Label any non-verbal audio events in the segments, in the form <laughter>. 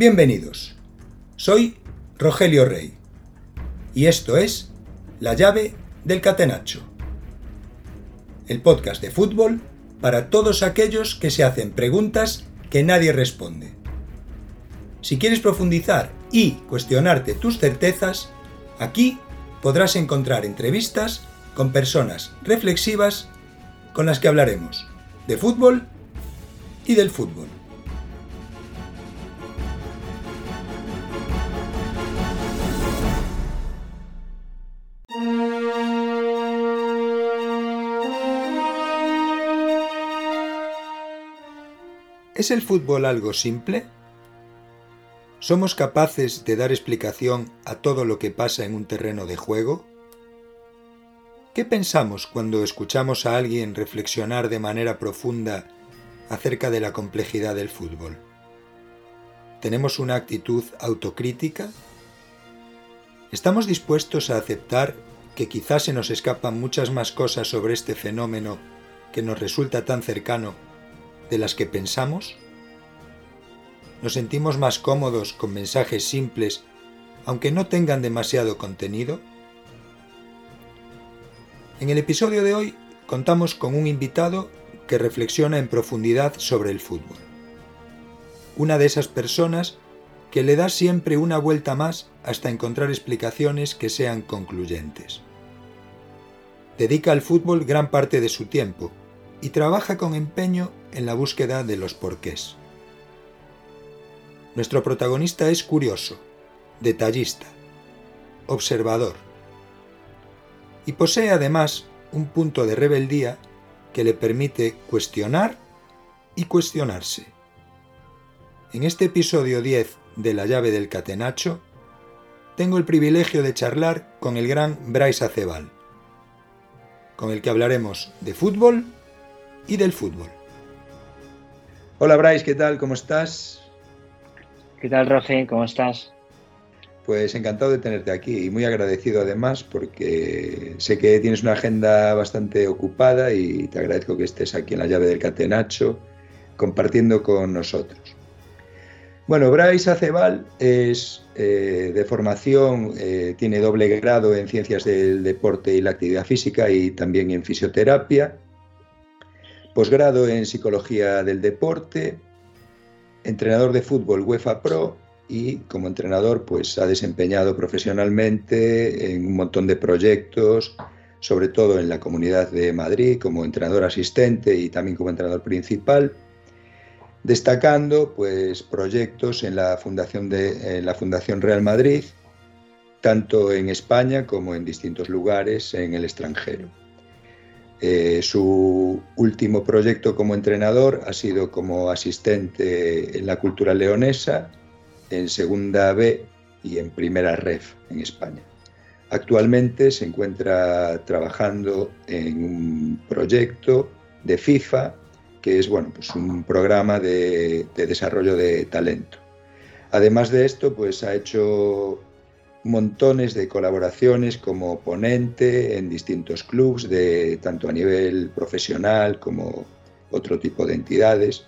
Bienvenidos. Soy Rogelio Rey y esto es La llave del catenacho. El podcast de fútbol para todos aquellos que se hacen preguntas que nadie responde. Si quieres profundizar y cuestionarte tus certezas, aquí podrás encontrar entrevistas con personas reflexivas con las que hablaremos de fútbol y del fútbol. ¿Es el fútbol algo simple? ¿Somos capaces de dar explicación a todo lo que pasa en un terreno de juego? ¿Qué pensamos cuando escuchamos a alguien reflexionar de manera profunda acerca de la complejidad del fútbol? ¿Tenemos una actitud autocrítica? ¿Estamos dispuestos a aceptar que quizás se nos escapan muchas más cosas sobre este fenómeno que nos resulta tan cercano de las que pensamos? ¿Nos sentimos más cómodos con mensajes simples, aunque no tengan demasiado contenido? En el episodio de hoy contamos con un invitado que reflexiona en profundidad sobre el fútbol. Una de esas personas que le da siempre una vuelta más hasta encontrar explicaciones que sean concluyentes. Dedica al fútbol gran parte de su tiempo y trabaja con empeño en la búsqueda de los porqués. Nuestro protagonista es curioso, detallista, observador y posee además un punto de rebeldía que le permite cuestionar y cuestionarse. En este episodio 10 de La llave del catenacho, tengo el privilegio de charlar con el gran Bryce Acebal, con el que hablaremos de fútbol y del fútbol. Hola Bryce, ¿qué tal? ¿Cómo estás? ¿Qué tal, Roge? ¿Cómo estás? Pues encantado de tenerte aquí y muy agradecido además porque sé que tienes una agenda bastante ocupada y te agradezco que estés aquí en la llave del Catenacho compartiendo con nosotros. Bueno, Bryce Acebal es eh, de formación, eh, tiene doble grado en ciencias del deporte y la actividad física y también en fisioterapia posgrado en Psicología del Deporte, entrenador de fútbol UEFA Pro y como entrenador pues ha desempeñado profesionalmente en un montón de proyectos, sobre todo en la Comunidad de Madrid como entrenador asistente y también como entrenador principal, destacando pues proyectos en la Fundación de en la Fundación Real Madrid, tanto en España como en distintos lugares en el extranjero. Eh, su último proyecto como entrenador ha sido como asistente en la cultura leonesa, en segunda B y en primera ref en España. Actualmente se encuentra trabajando en un proyecto de FIFA, que es bueno, pues un programa de, de desarrollo de talento. Además de esto, pues ha hecho montones de colaboraciones como ponente en distintos clubs, de, tanto a nivel profesional como otro tipo de entidades.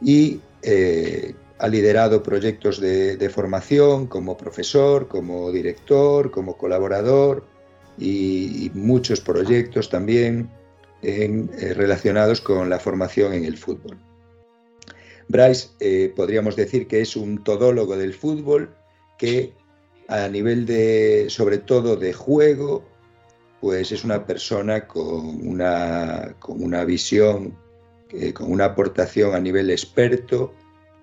Y eh, ha liderado proyectos de, formación como profesor, como director, como colaborador y, muchos proyectos también eh, relacionados con la formación en el fútbol. Bryce eh, podríamos decir que es un todólogo del fútbol que a nivel de, sobre todo de juego, pues es una persona con una, con una visión, eh, con una aportación a nivel experto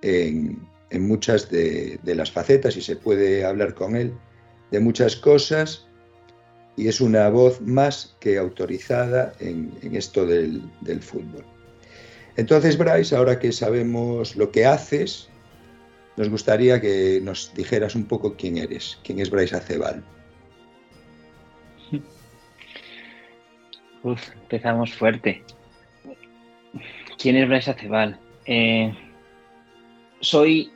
en, muchas de, las facetas y se puede hablar con él de muchas cosas y es una voz más que autorizada en, esto del, del fútbol. Entonces, Bryce, ahora que sabemos lo que haces, nos gustaría que nos dijeras un poco quién eres, quién es Bryce Acebal. Uf, empezamos fuerte. ¿Quién es Bryce Acebal? Eh, soy,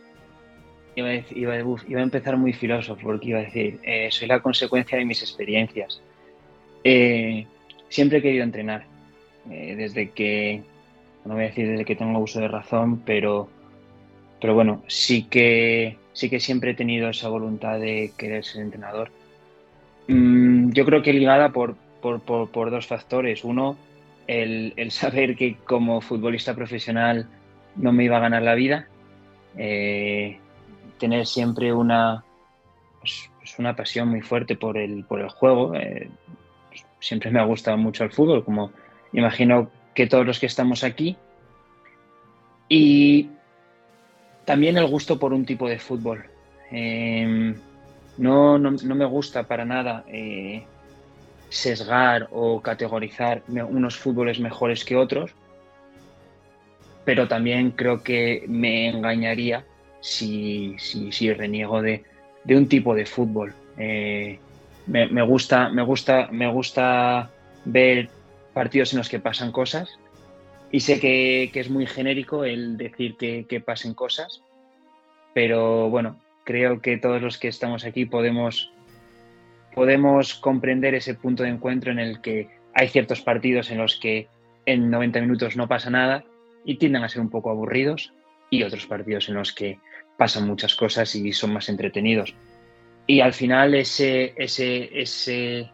iba a, iba, a, empezar muy filósofo porque iba a decir, eh, soy la consecuencia de mis experiencias. Eh, siempre he querido entrenar, desde que, no voy a decir desde que tengo uso de razón, pero pero bueno, sí que, sí que siempre he tenido esa voluntad de querer ser entrenador. Mm, yo creo que ligada por, por, dos factores. Uno, el, saber que como futbolista profesional no me iba a ganar la vida. Eh, tener siempre una, pues, pues una pasión muy fuerte por el, por el juego. Eh, siempre me ha gustado mucho el fútbol, como imagino que todos los que estamos aquí. Y también el gusto por un tipo de fútbol. Em, no, no, me gusta para nada eh, sesgar o categorizar unos fútboles mejores que otros, pero también creo que me engañaría si, si, reniego de, un tipo de fútbol. Eh, me, gusta, me, gusta, me gusta ver partidos en los que pasan cosas y sé que, es muy genérico el decir que, pasen cosas, pero bueno, creo que todos los que estamos aquí podemos, podemos comprender ese punto de encuentro en el que hay ciertos partidos en los que en 90 minutos no pasa nada y tienden a ser un poco aburridos y otros partidos en los que pasan muchas cosas y son más entretenidos. Y al final ese, ese, ese,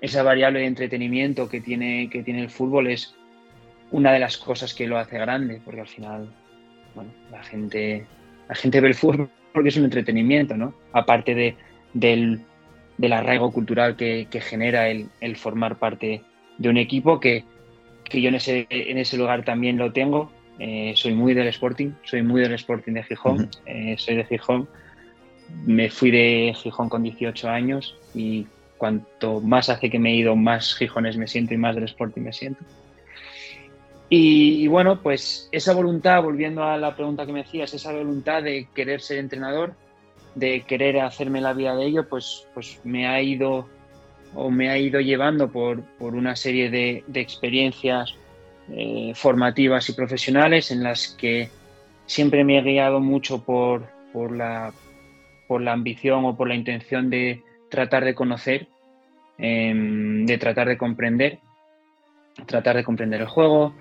esa variable de entretenimiento que tiene, que tiene el fútbol es una de las cosas que lo hace grande, porque al final bueno, la, gente, la gente ve el fútbol <laughs> porque es un entretenimiento, ¿no? Aparte de, del, del arraigo cultural que, que genera el, el, formar parte de un equipo que, que yo en ese, en ese lugar también lo tengo eh, soy muy del Sporting, soy muy del Sporting de Gijón, eh, soy de Gijón. Me fui de Gijón con 18 años y cuanto más hace que me he ido, más Gijones me siento y más del Sporting me siento. Y, bueno, pues esa voluntad, volviendo a la pregunta que me hacías, esa voluntad de querer ser entrenador, de querer hacerme la vida de ello, pues, pues me ha ido o me ha ido llevando por, por una serie de, experiencias eh, formativas y profesionales en las que siempre me he guiado mucho por, por, la, por la ambición o por la intención de tratar de conocer, em, de tratar de comprender, tratar de comprender el juego,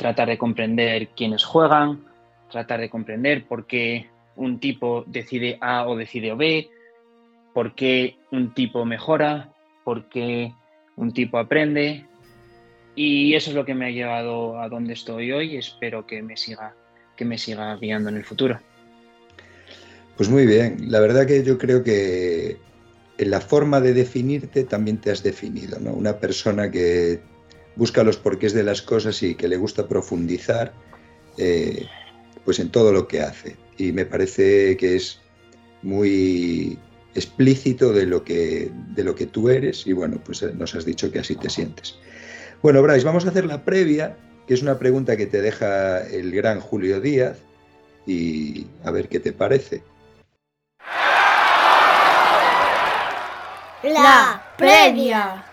tratar de comprender quiénes juegan, tratar de comprender por qué un tipo decide A o decide B, por qué un tipo mejora, por qué un tipo aprende, y eso es lo que me ha llevado a donde estoy hoy y espero que me siga, que me siga guiando en el futuro. Pues muy bien, la verdad que yo creo que en la forma de definirte también te has definido, ¿no? Una persona que busca los porqués de las cosas y que le gusta profundizar eh, pues en todo lo que hace. Y me parece que es muy explícito de lo que, de lo que tú eres y bueno, pues nos has dicho que así te sientes. Bueno, Bryce, vamos a hacer la previa, que es una pregunta que te deja el gran Julio Díaz, y a ver qué te parece. La previa.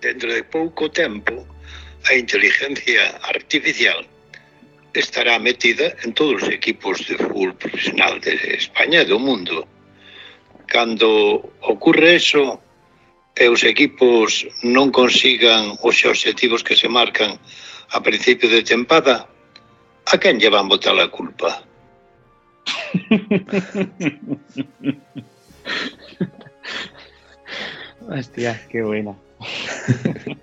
dentro de pouco tempo, a inteligencia artificial estará metida en todos os equipos de fútbol profesional de España e do mundo. Cando ocurre eso e os equipos non consigan os objetivos que se marcan a principio de tempada, a quen lle van botar a culpa? <laughs> Hostia, qué buena. <laughs>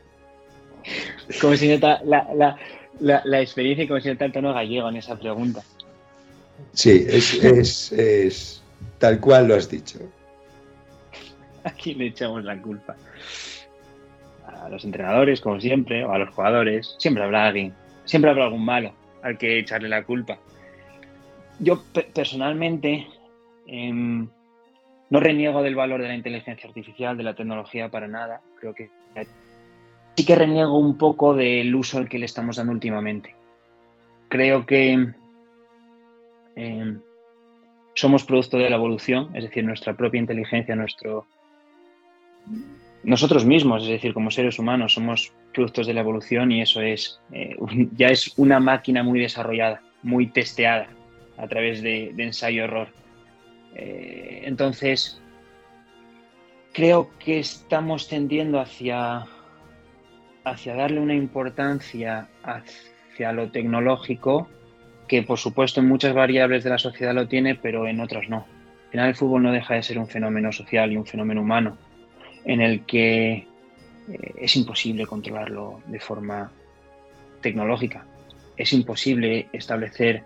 como si nota la, la, la, la, experiencia y como si nota el tono gallego en esa pregunta. Sí, es, es, es tal cual lo has dicho. <laughs> Aquí le echamos la culpa. A los entrenadores, como siempre, o a los jugadores. Siempre habrá alguien. Siempre habrá algún malo al que echarle la culpa. Yo personalmente em, no reniego del valor de la inteligencia artificial, de la tecnología para nada. Creo que sí que reniego un poco del uso al que le estamos dando últimamente. Creo que em, somos producto de la evolución, es decir, nuestra propia inteligencia, nuestro, nosotros mismos, es decir, como seres humanos, somos productos de la evolución y eso es eh, ya es una máquina muy desarrollada, muy testeada a través de, ensayo-error. Eh, entonces, creo que estamos tendiendo hacia, hacia darle una importancia hacia lo tecnológico, que por supuesto en muchas variables de la sociedad lo tiene, pero en otras no. Al final el fútbol no deja de ser un fenómeno social y un fenómeno humano, en el que eh, es imposible controlarlo de forma tecnológica. Es imposible establecer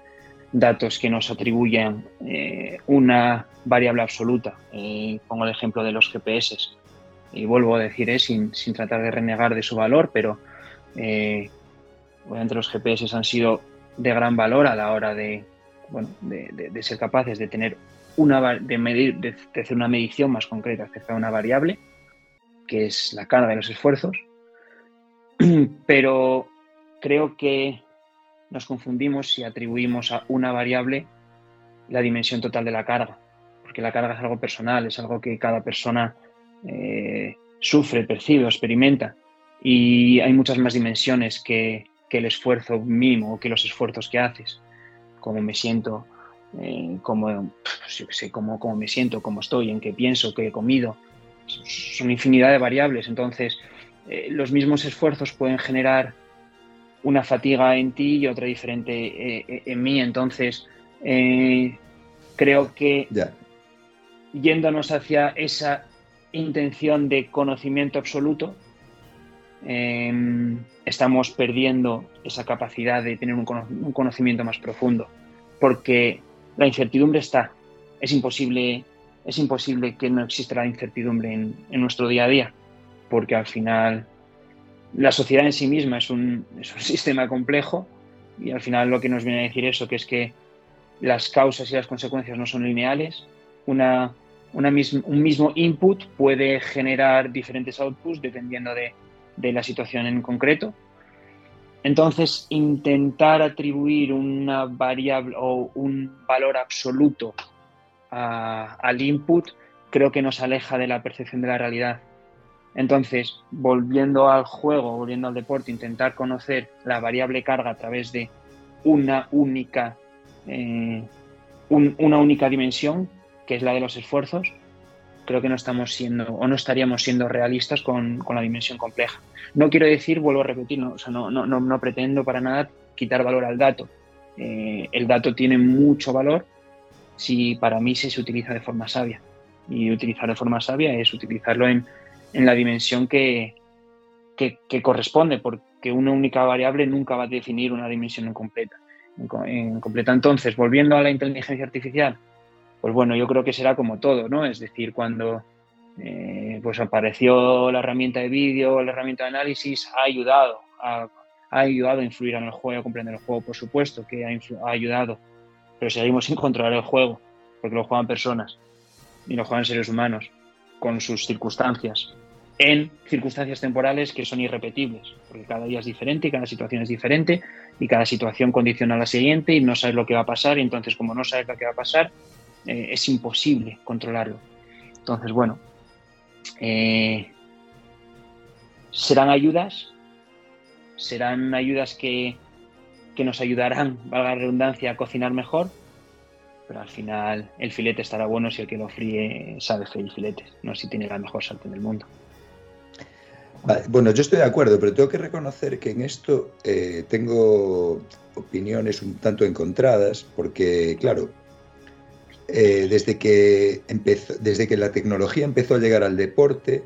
datos que nos atribuyan eh, una variable absoluta. Eh, pongo el ejemplo de los GPS. Y vuelvo a decir, eh, sin, tratar de renegar de su valor, pero obviamente los GPS han sido de gran valor a la hora de, ser capaces de tener una de medir, de, hacer una medición más concreta acerca de una variable, que es la carga de los esfuerzos. <clears throat> Pero creo que nos confundimos si atribuimos a una variable la dimensión total de la carga, porque la carga es algo personal, es algo que cada persona eh, sufre, percibe o experimenta, y hay muchas más dimensiones que, el esfuerzo mínimo o que los esfuerzos que haces, cómo me siento, eh, cómo, sé, cómo, me siento, cómo estoy, en qué pienso, qué he comido, son infinidad de variables, entonces eh, los mismos esfuerzos pueden generar una fatiga en ti y otra diferente eh, eh, en mí. Entonces, eh, creo que yéndonos hacia esa intención de conocimiento absoluto, em, estamos perdiendo esa capacidad de tener un, conocimiento más profundo, porque la incertidumbre está. Es imposible, es imposible que no exista la incertidumbre en nuestro día a día, porque al final la sociedad en sí misma es un, <laughs> sistema complejo y al final lo que nos viene a decir eso, que es que las causas y las consecuencias no son lineales. Una, un mismo input puede generar diferentes outputs dependiendo de, la situación en concreto. Entonces, intentar atribuir una variable o un valor absoluto al input creo que nos aleja de la percepción de la realidad. Entonces, volviendo al juego, volviendo al deporte, intentar conocer la variable carga a través de una única, eh, una única dimensión, que es la de los esfuerzos, creo que no estamos siendo o no estaríamos siendo realistas con, la dimensión compleja. No quiero decir, vuelvo a repetir, no, no, pretendo para nada quitar valor al dato. Eh, el dato tiene mucho valor si para mí se utiliza de forma sabia. Y utilizar de forma sabia es utilizarlo en, en la dimensión que, que, corresponde, porque una única variable nunca va a definir una dimensión incompleta. completa. Entonces, volviendo a la inteligencia artificial, pues bueno, yo creo que será como todo, ¿no? Es decir, cuando eh, pues apareció la herramienta de vídeo, la herramienta de análisis, ha ayudado, ha, ayudado a influir en el juego, a comprender el juego, por supuesto, que ha, ha ayudado, pero seguimos sin controlar el juego, porque lo juegan personas y lo juegan seres humanos con sus circunstancias, en circunstancias temporales que son irrepetibles, porque cada día es diferente y cada situación es diferente y cada situación condiciona a la siguiente y no sabes lo que va a pasar y entonces como no sabes lo que va a pasar, eh, es imposible controlarlo. Entonces, bueno, eh, serán ayudas, serán ayudas que, que nos ayudarán, valga la redundancia, a cocinar mejor, pero al final el filete estará bueno si el que lo fríe sabe freír filetes, no si tiene la mejor sartén del mundo. bueno, yo estoy de acuerdo, pero tengo que reconocer que en esto eh, tengo opiniones un tanto encontradas, porque claro, eh, desde, que desde que la tecnología empezó a llegar al deporte,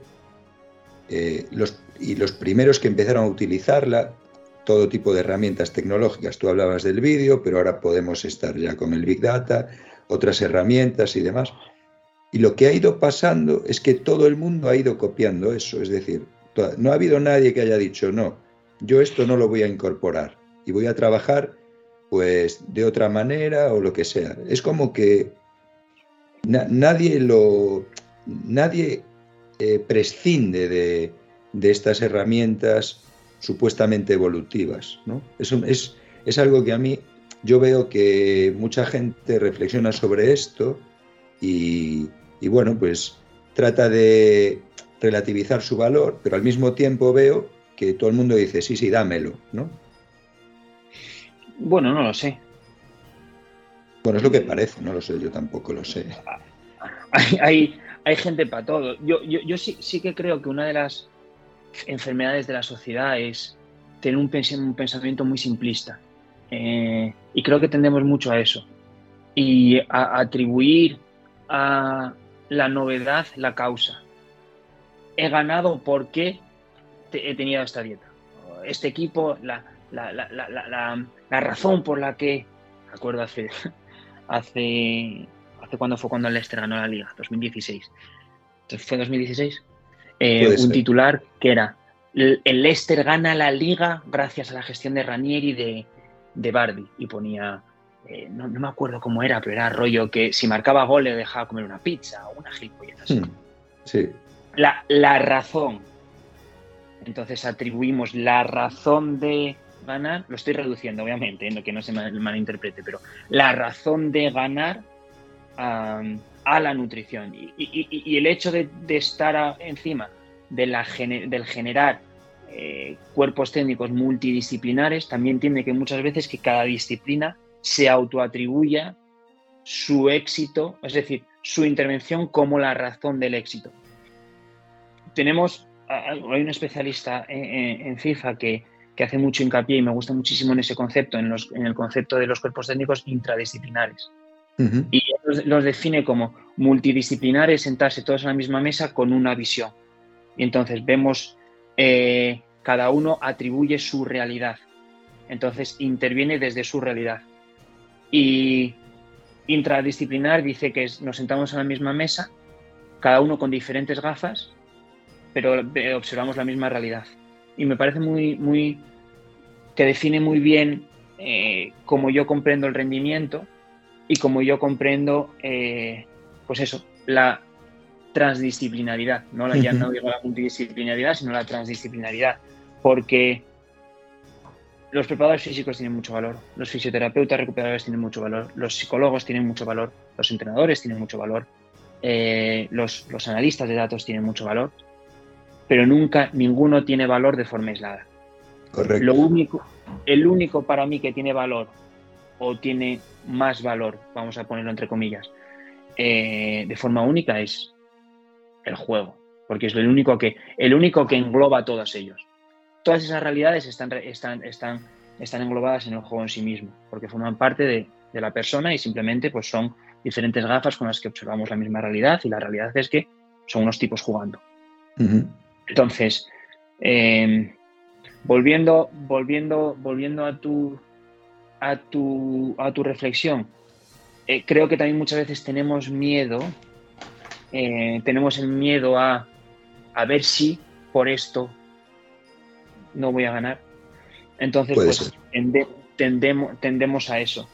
eh, los, y los primeros que empezaron a utilizarla todo tipo de herramientas tecnológicas. Tú hablabas del vídeo, pero ahora podemos estar ya con el Big Data, otras herramientas y demás. Y lo que ha ido pasando es que todo el mundo ha ido copiando eso. Es decir, no ha habido nadie que haya dicho, no, yo esto no lo voy a incorporar y voy a trabajar pues de otra manera o lo que sea. Es como que nadie lo nadie eh, prescinde de, de estas herramientas supuestamente evolutivas. ¿no? Es, es, es algo que a mí yo veo que mucha gente reflexiona sobre esto y, bueno, pues trata de relativizar su valor, pero al mismo tiempo veo que todo el mundo dice, sí, sí, dámelo, ¿no? Bueno, no lo sé. Bueno, es lo que parece, no lo sé, yo tampoco lo sé. <laughs> Hay, hay, gente para todo. Yo, yo, yo sí, sí que creo que una de las enfermedades de la sociedad es tener un, pensamiento muy simplista. Eh, y creo que tendemos mucho a eso. Y a, atribuir a la novedad la causa. He ganado porque he tenido esta dieta. Este equipo, la, razón por la que, me acuerdo hace, <laughs> hace, hace cuando fue cuando el Leicester ganó la liga, 2016. Entonces, ¿Fue 2016? Eh, un titular que era el Leicester gana la liga gracias a la gestión de Ranieri de, de Bardi y ponía eh, no, me acuerdo cómo era, pero era rollo que si marcaba gol le dejaba comer una pizza o una gilipollez así. Hmm, sí. La, la, razón. Entonces atribuimos la razón de ganar, lo estoy reduciendo obviamente, ¿eh? que no se malinterprete, pero la razón de ganar a la nutrición y, el hecho de, estar encima del generar eh, cuerpos técnicos multidisciplinares también tiene que muchas veces que cada disciplina se autoatribuya su éxito, es decir, su intervención como la razón del éxito. Tenemos, hay un especialista en, FIFA que, hace mucho hincapié y me gusta muchísimo en ese concepto, en, el concepto de los cuerpos técnicos intradisciplinares. Y los, define como multidisciplinares, sentarse todos en la misma mesa con una visión. Y entonces vemos, eh, cada uno atribuye su realidad. Entonces interviene desde su realidad. Y intradisciplinar dice que nos sentamos en la misma mesa, cada uno con diferentes gafas, pero observamos la misma realidad. Y me parece muy, muy, que define muy bien eh, cómo yo comprendo el rendimiento y cómo yo comprendo, eh, pues eso, la transdisciplinaridad, no ya no digo la multidisciplinaridad, sino la transdisciplinaridad, porque los preparadores físicos tienen mucho valor, los fisioterapeutas recuperadores tienen mucho valor, los psicólogos tienen mucho valor, los entrenadores tienen mucho valor, eh, los, analistas de datos tienen mucho valor, pero nunca ninguno tiene valor de forma aislada. Correcto. Lo único, el único para mí que tiene valor o tiene más valor, vamos a ponerlo entre comillas, eh, de forma única es el juego, porque es el único que, el único que engloba a todos ellos todas esas realidades están, están, están, están englobadas en el juego en sí mismo, porque forman parte de, la persona y simplemente pues, son diferentes gafas con las que observamos la misma realidad y la realidad es que son unos tipos jugando. Entonces, em, volviendo, volviendo, volviendo a tu, a tu, a tu reflexión, eh, creo que también muchas veces tenemos miedo, eh, tenemos el miedo a, a ver si por esto no voy a ganar. Entonces, pues tendemos, tendemos a eso.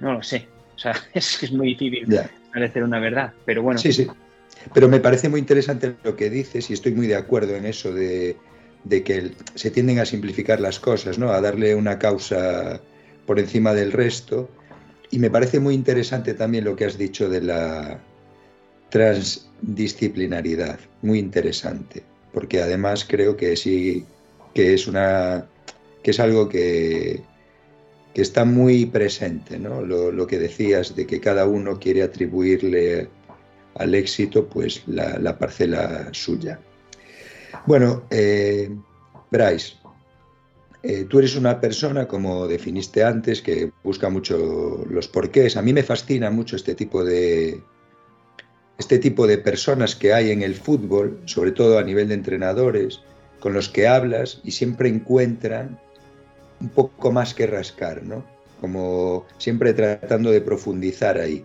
No lo sé. O sea, <laughs> es que es muy difícil parecer una verdad, pero bueno. Sí, sí. Pero me parece muy interesante lo que dices y estoy muy de acuerdo en eso de, que se tienden a simplificar las cosas, ¿no? A darle una causa por encima del resto. Y me parece muy interesante también lo que has dicho de la transdisciplinaridad, muy interesante porque además creo que sí que es una que es algo que, que está muy presente, ¿no? Lo, que decías de que cada uno quiere atribuirle al éxito pues la, parcela suya. Bueno, eh, Bryce, eh, tú eres una persona, como definiste antes, que busca mucho los porqués. A mí me fascina mucho este tipo de, este tipo de personas que hay en el fútbol, sobre todo a nivel de entrenadores, con los que hablas y siempre encuentran un poco más que rascar, ¿no? Como siempre tratando de profundizar ahí.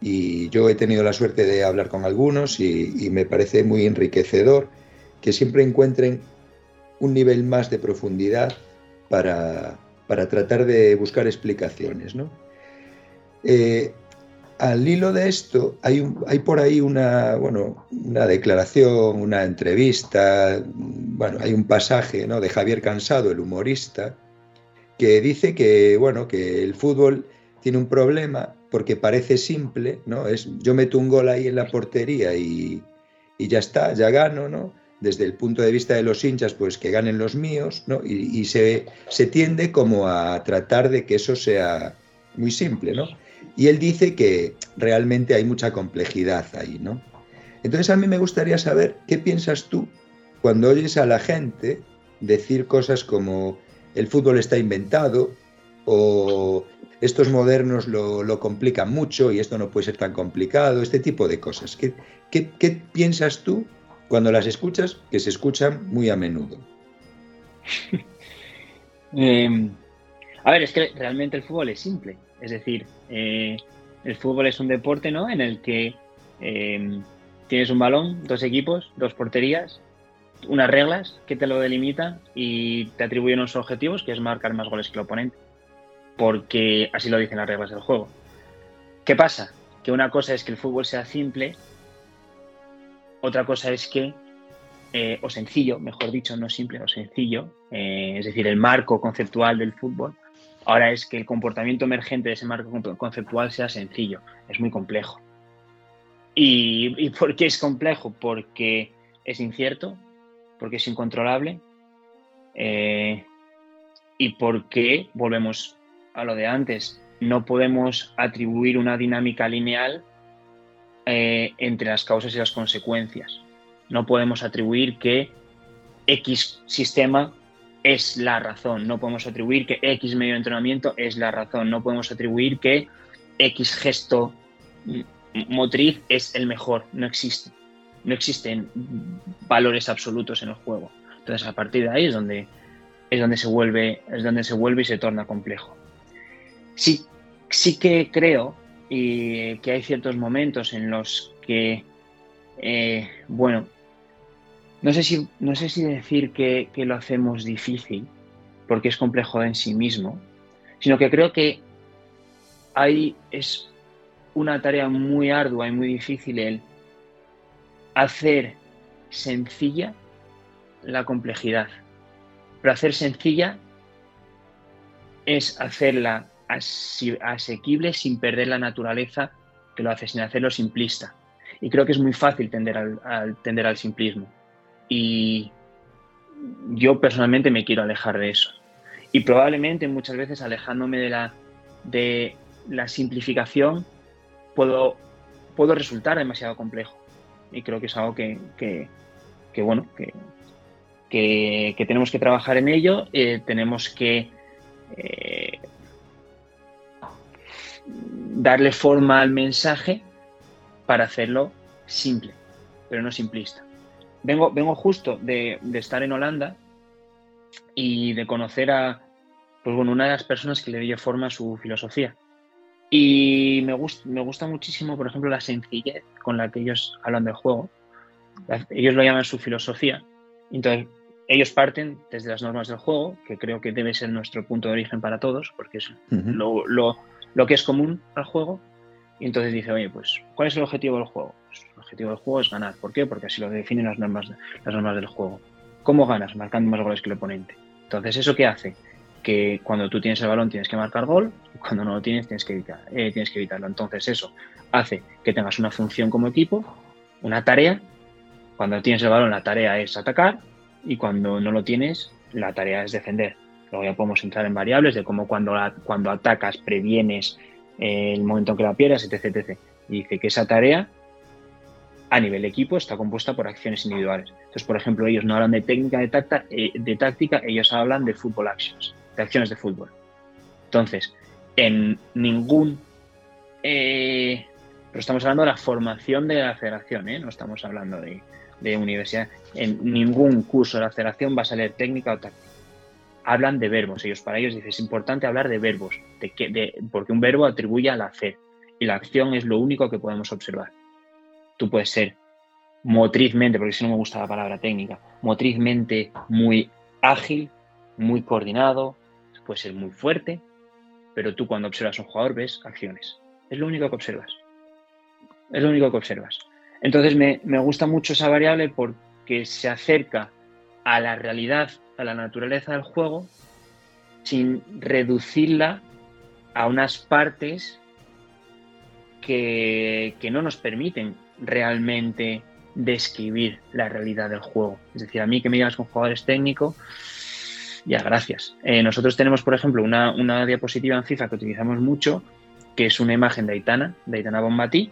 Y yo he tenido la suerte de hablar con algunos y, me parece muy enriquecedor que siempre encuentren un nivel más de profundidad para, tratar de buscar explicaciones, ¿no? Eh, al hilo de esto, hay, hay por ahí una, bueno, una declaración, una entrevista, bueno, hay un pasaje ¿no? de Javier Cansado, el humorista, que dice que, bueno, que el fútbol tiene un problema porque parece simple, ¿no? Es yo meto un gol ahí en la portería y, ya está, ya gano, ¿no? Desde el punto de vista de los hinchas, pues que ganen los míos, ¿no? Y, y se, se tiende como a tratar de que eso sea muy simple, ¿no? Y él dice que realmente hay mucha complejidad ahí, ¿no? Entonces a mí me gustaría saber qué piensas tú, cuando oyes a la gente decir cosas como el fútbol está inventado o estos modernos lo, complican mucho y esto no puede ser tan complicado, este tipo de cosas. ¿Qué, qué piensas tú cuando las escuchas, que se escuchan muy a menudo? <laughs> Em, a ver, es que realmente el fútbol es simple. Es decir, eh, el fútbol es un deporte ¿no? en el que em, tienes un balón, dos equipos, dos porterías, unas reglas que te lo delimitan y te atribuyen unos objetivos, que es marcar más goles que el oponente. Porque así lo dicen las reglas del juego. ¿Qué pasa? Que una cosa es que el fútbol sea simple, otra cosa es que eh, o sencillo, mejor dicho, no simple o sencillo, eh, es decir, el marco conceptual del fútbol, ahora es que el comportamiento emergente de ese marco conceptual sea sencillo, es muy complejo. ¿Y, por qué es complejo? Porque es incierto, porque es incontrolable eh, y porque, volvemos a lo de antes, no podemos atribuir una dinámica lineal entre las causas y las consecuencias. No podemos atribuir que X sistema es la razón, no podemos atribuir que X medio de entrenamiento es la razón, no podemos atribuir que X gesto motriz es el mejor, no existe. No existen valores absolutos en el juego. Entonces, a partir de ahí es donde, es donde, se, vuelve, es donde se vuelve y se torna complejo. Sí, sí que creo y que hay ciertos momentos en los que, eh, bueno, no sé si, no sé si decir que, lo hacemos difícil, porque es complejo en sí mismo, sino que creo que hay, es una tarea muy ardua y muy difícil el hacer sencilla la complejidad. Pero hacer sencilla es hacerla asequible sin perder la naturaleza que lo hace, sin hacerlo simplista. Y creo que es muy fácil tender al tender al simplismo. Y yo personalmente me quiero alejar de eso. Y probablemente muchas veces alejándome de la, de la simplificación puedo, puedo resultar demasiado complejo. Y creo que es algo que, bueno, que, que, tenemos que trabajar en ello, eh, tenemos que eh, darle forma al mensaje para hacerlo simple, pero no simplista vengo, vengo justo de, estar en Holanda y de conocer a pues bueno, una de las personas que le dio forma a su filosofía. Y me, gusta, me gusta muchísimo, por ejemplo, la sencillez con la que ellos hablan del juego. Ellos lo llaman su filosofía. Entonces, ellos parten desde las normas del juego, que creo que debe ser nuestro punto de origen para todos, porque es lo, lo, lo, que es común al juego. Y entonces dice, oye, pues, ¿cuál es el objetivo del juego? Pues, el objetivo del juego es ganar. ¿Por qué? Porque así lo definen las normas, las normas del juego. ¿Cómo ganas? Marcando más goles que el oponente. Entonces, ¿eso qué hace? Que cuando tú tienes el balón tienes que marcar gol y cuando no lo tienes tienes que, evitar, eh, tienes que evitarlo. Entonces, eso hace que tengas una función como equipo, una tarea. Cuando tienes el balón, la tarea es atacar y cuando no lo tienes, la tarea es defender. Luego ya podemos entrar en variables de cómo cuando, cuando atacas previenes el momento en que la pierdas, etc, etc. Y dice que esa tarea a nivel equipo está compuesta por acciones individuales. Entonces, por ejemplo, ellos no hablan de técnica de, eh, de táctica, ellos hablan de fútbol actions, de acciones de fútbol. Entonces, en ningún... Eh, pero estamos hablando de la formación de la federación, ¿eh? no estamos hablando de, de universidad. En ningún curso de la federación va a salir técnica o táctica hablan de verbos. Ellos para ellos dicen, es importante hablar de verbos, de que, de, porque un verbo atribuye al hacer y la acción es lo único que podemos observar. Tú puedes ser motrizmente, porque si no me gusta la palabra técnica, motrizmente muy ágil, muy coordinado, puede ser muy fuerte, pero tú cuando observas a un jugador ves acciones. Es lo único que observas. Es lo único que observas. Entonces me, me gusta mucho esa variable porque se acerca a la realidad a la naturaleza del juego sin reducirla a unas partes que, no nos permiten realmente describir la realidad del juego. Es decir, a mí que me digas con jugadores técnicos, ya, gracias. Eh, nosotros tenemos, por ejemplo, una, diapositiva en FIFA que utilizamos mucho, que es una imagen de Aitana, de Aitana Bombati,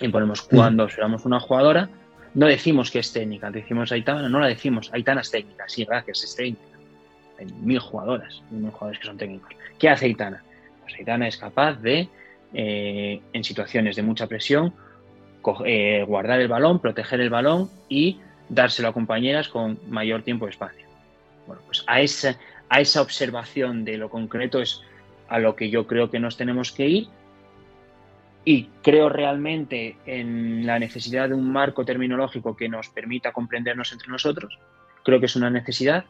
y ponemos cuando observamos una jugadora, no decimos que es técnica, decimos Aitana, no la decimos, Aitana es técnica, sí, gracias, es técnica. Hay mil jugadoras, mil jugadores que son técnicos. ¿Qué hace Aitana? Pues Aitana es capaz de, eh, en situaciones de mucha presión, eh, guardar el balón, proteger el balón y dárselo a compañeras con mayor tiempo de espacio. Bueno, pues a esa, a esa observación de lo concreto es a lo que yo creo que nos tenemos que ir y creo realmente en la necesidad de un marco terminológico que nos permita comprendernos entre nosotros. Creo que es una necesidad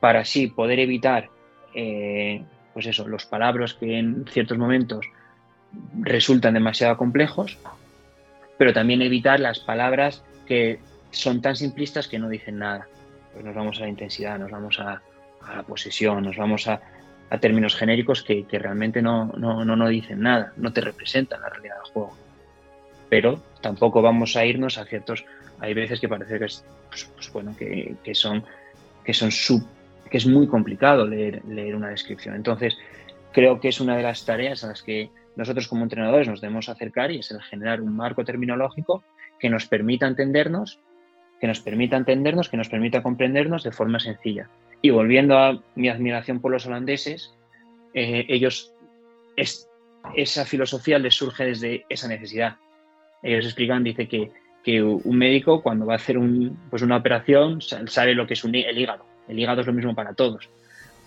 para así poder evitar, eh, pues eso, los palabras que en ciertos momentos resultan demasiado complejos, pero también evitar las palabras que son tan simplistas que no dicen nada. Pues nos vamos a la intensidad, nos vamos a, la posesión, nos vamos a, términos genéricos que, realmente no, no, no, dicen nada, no te representan la realidad del juego. Pero tampoco vamos a irnos a ciertos. Hay veces que parece que es, pues, pues bueno, que, que, son que son sub, que es muy complicado leer, leer una descripción. Entonces, creo que es una de las tareas a las que nosotros como entrenadores nos debemos acercar y es el generar un marco terminológico que nos permita entendernos, que nos permita entendernos, que nos permita comprendernos de forma sencilla. Y volviendo a mi admiración por los holandeses, eh, ellos, esa filosofía les surge desde esa necesidad. Ellos explican, dice que, un médico cuando va a hacer pues una operación sabe lo que es el hígado. El hígado es lo mismo para todos.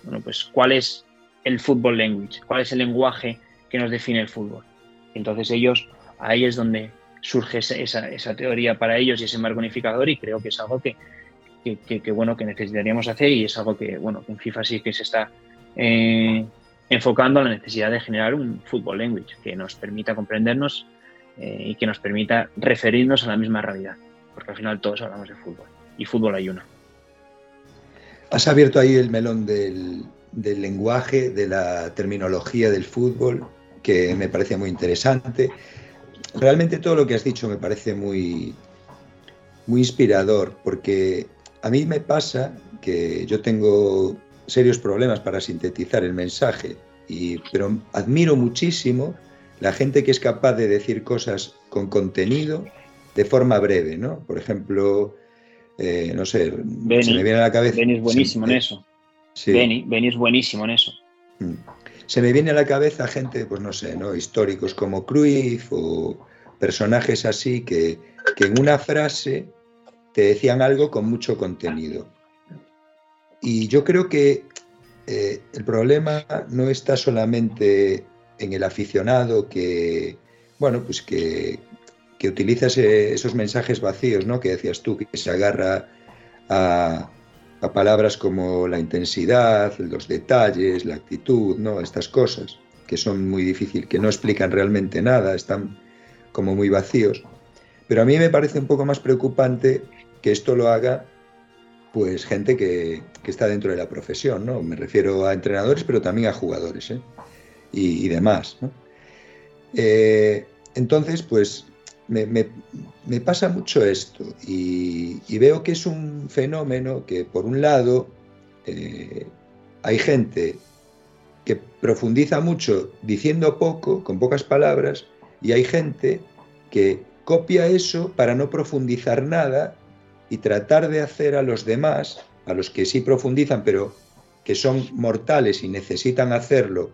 Bueno, pues ¿cuál es el football language? ¿Cuál es el lenguaje que nos define el fútbol? Entonces ellos, ahí es donde surge esa, teoría para ellos y ese marco unificador y creo que es algo que, que, bueno, que necesitaríamos hacer y es algo que, bueno, en FIFA sí que se está eh, enfocando a la necesidad de generar un fútbol language que nos permita comprendernos eh, y que nos permita referirnos a la misma realidad, porque al final todos hablamos de fútbol y fútbol hay uno. Has abierto ahí el melón del, del lenguaje, de la terminología del fútbol, que me parece muy interesante. Realmente todo lo que has dicho me parece muy, muy inspirador, porque a mí me pasa que yo tengo serios problemas para sintetizar el mensaje, y, pero admiro muchísimo la gente que es capaz de decir cosas con contenido de forma breve, ¿no? Por ejemplo, eh, no sé, se me viene a la cabeza... Benny es buenísimo en eso. Sí. Benny, es buenísimo en eso. Mm. Se me viene a la cabeza gente, pues no sé, ¿no? Históricos como Cruyff o personajes así que, en una frase te decían algo con mucho contenido. Y yo creo que eh, el problema no está solamente en el aficionado que, bueno, pues que, que utiliza esos mensajes vacíos, ¿no? Que decías tú, que se agarra a, a, palabras como la intensidad, los detalles, la actitud, ¿no? Estas cosas que son muy difíciles, que no explican realmente nada, están como muy vacíos. Pero a mí me parece un poco más preocupante que esto lo haga pues gente que, está dentro de la profesión, ¿no? Me refiero a entrenadores, pero también a jugadores, ¿eh? y, demás, eh, entonces, pues me, pasa mucho esto y, veo que es un fenómeno que, por un lado, eh, hay gente que profundiza mucho diciendo poco, con pocas palabras, y hay gente que copia eso para no profundizar nada y tratar de hacer a los demás, a los que sí profundizan, pero que son mortales y necesitan hacerlo,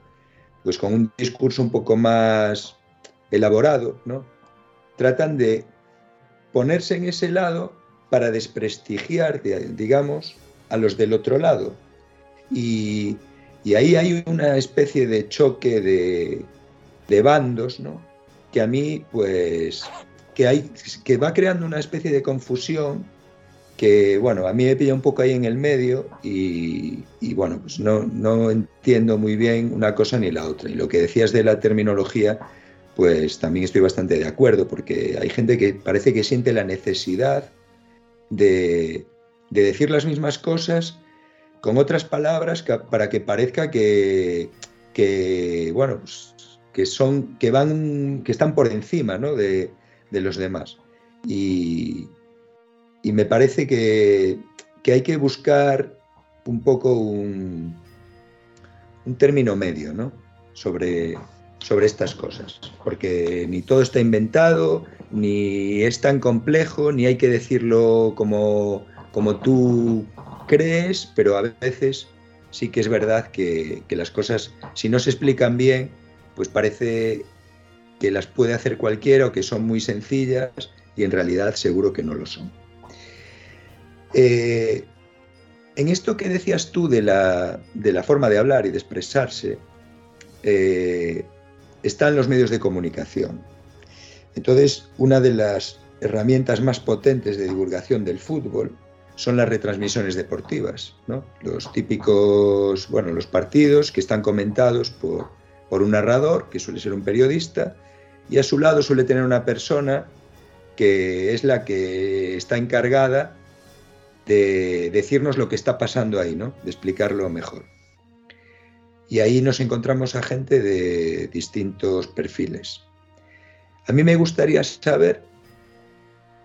pues con un discurso un poco más elaborado, ¿no? Tratan de ponerse en ese lado para desprestigiar, digamos, a los del otro lado. Y, ahí hay una especie de choque de, de bandos, ¿no? que a mí, pues, que, hay, que va creando una especie de confusión que, bueno, a mí me pilla un poco ahí en el medio y, bueno, pues no, no entiendo muy bien una cosa ni la otra. Y lo que decías de la terminología, pues también estoy bastante de acuerdo, porque hay gente que parece que siente la necesidad de, de decir las mismas cosas con otras palabras para que parezca que, que bueno, pues que son, que van, que están por encima de, los demás. Y, me parece que, hay que buscar un poco un, término medio sobre, sobre estas cosas, porque ni todo está inventado ni es tan complejo, ni hay que decirlo como, como tú crees, pero a veces sí que es verdad que, las cosas, si no se explican bien, pues parece que las puede hacer cualquiera o que son muy sencillas y en realidad seguro que no lo son. Eh, en esto que decías tú de la, de la, forma de hablar y de expresarse, eh, están los medios de comunicación. Entonces, una de las herramientas más potentes de divulgación del fútbol son las retransmisiones deportivas, ¿no? los típicos, bueno, los partidos que están comentados por, por un narrador, que suele ser un periodista, y a su lado suele tener una persona que es la que está encargada de decirnos lo que está pasando ahí, ¿no? de explicarlo mejor. Y ahí nos encontramos a gente de distintos perfiles. A mí me gustaría saber,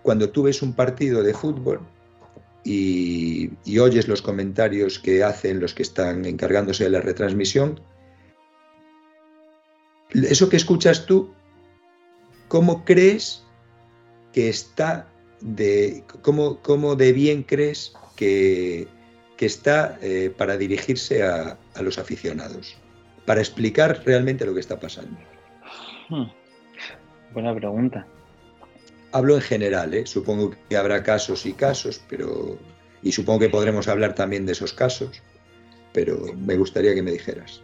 cuando tú ves un partido de fútbol y, y oyes los comentarios que hacen los que están encargándose de la retransmisión, eso que escuchas tú, ¿cómo crees que está de, cómo, cómo de bien crees que, que está eh, para dirigirse a, a, los aficionados, para explicar realmente lo que está pasando? Hmm. Buena pregunta. Hablo en general, ¿eh? supongo que habrá casos y casos, pero y supongo que podremos hablar también de esos casos, pero me gustaría que me dijeras.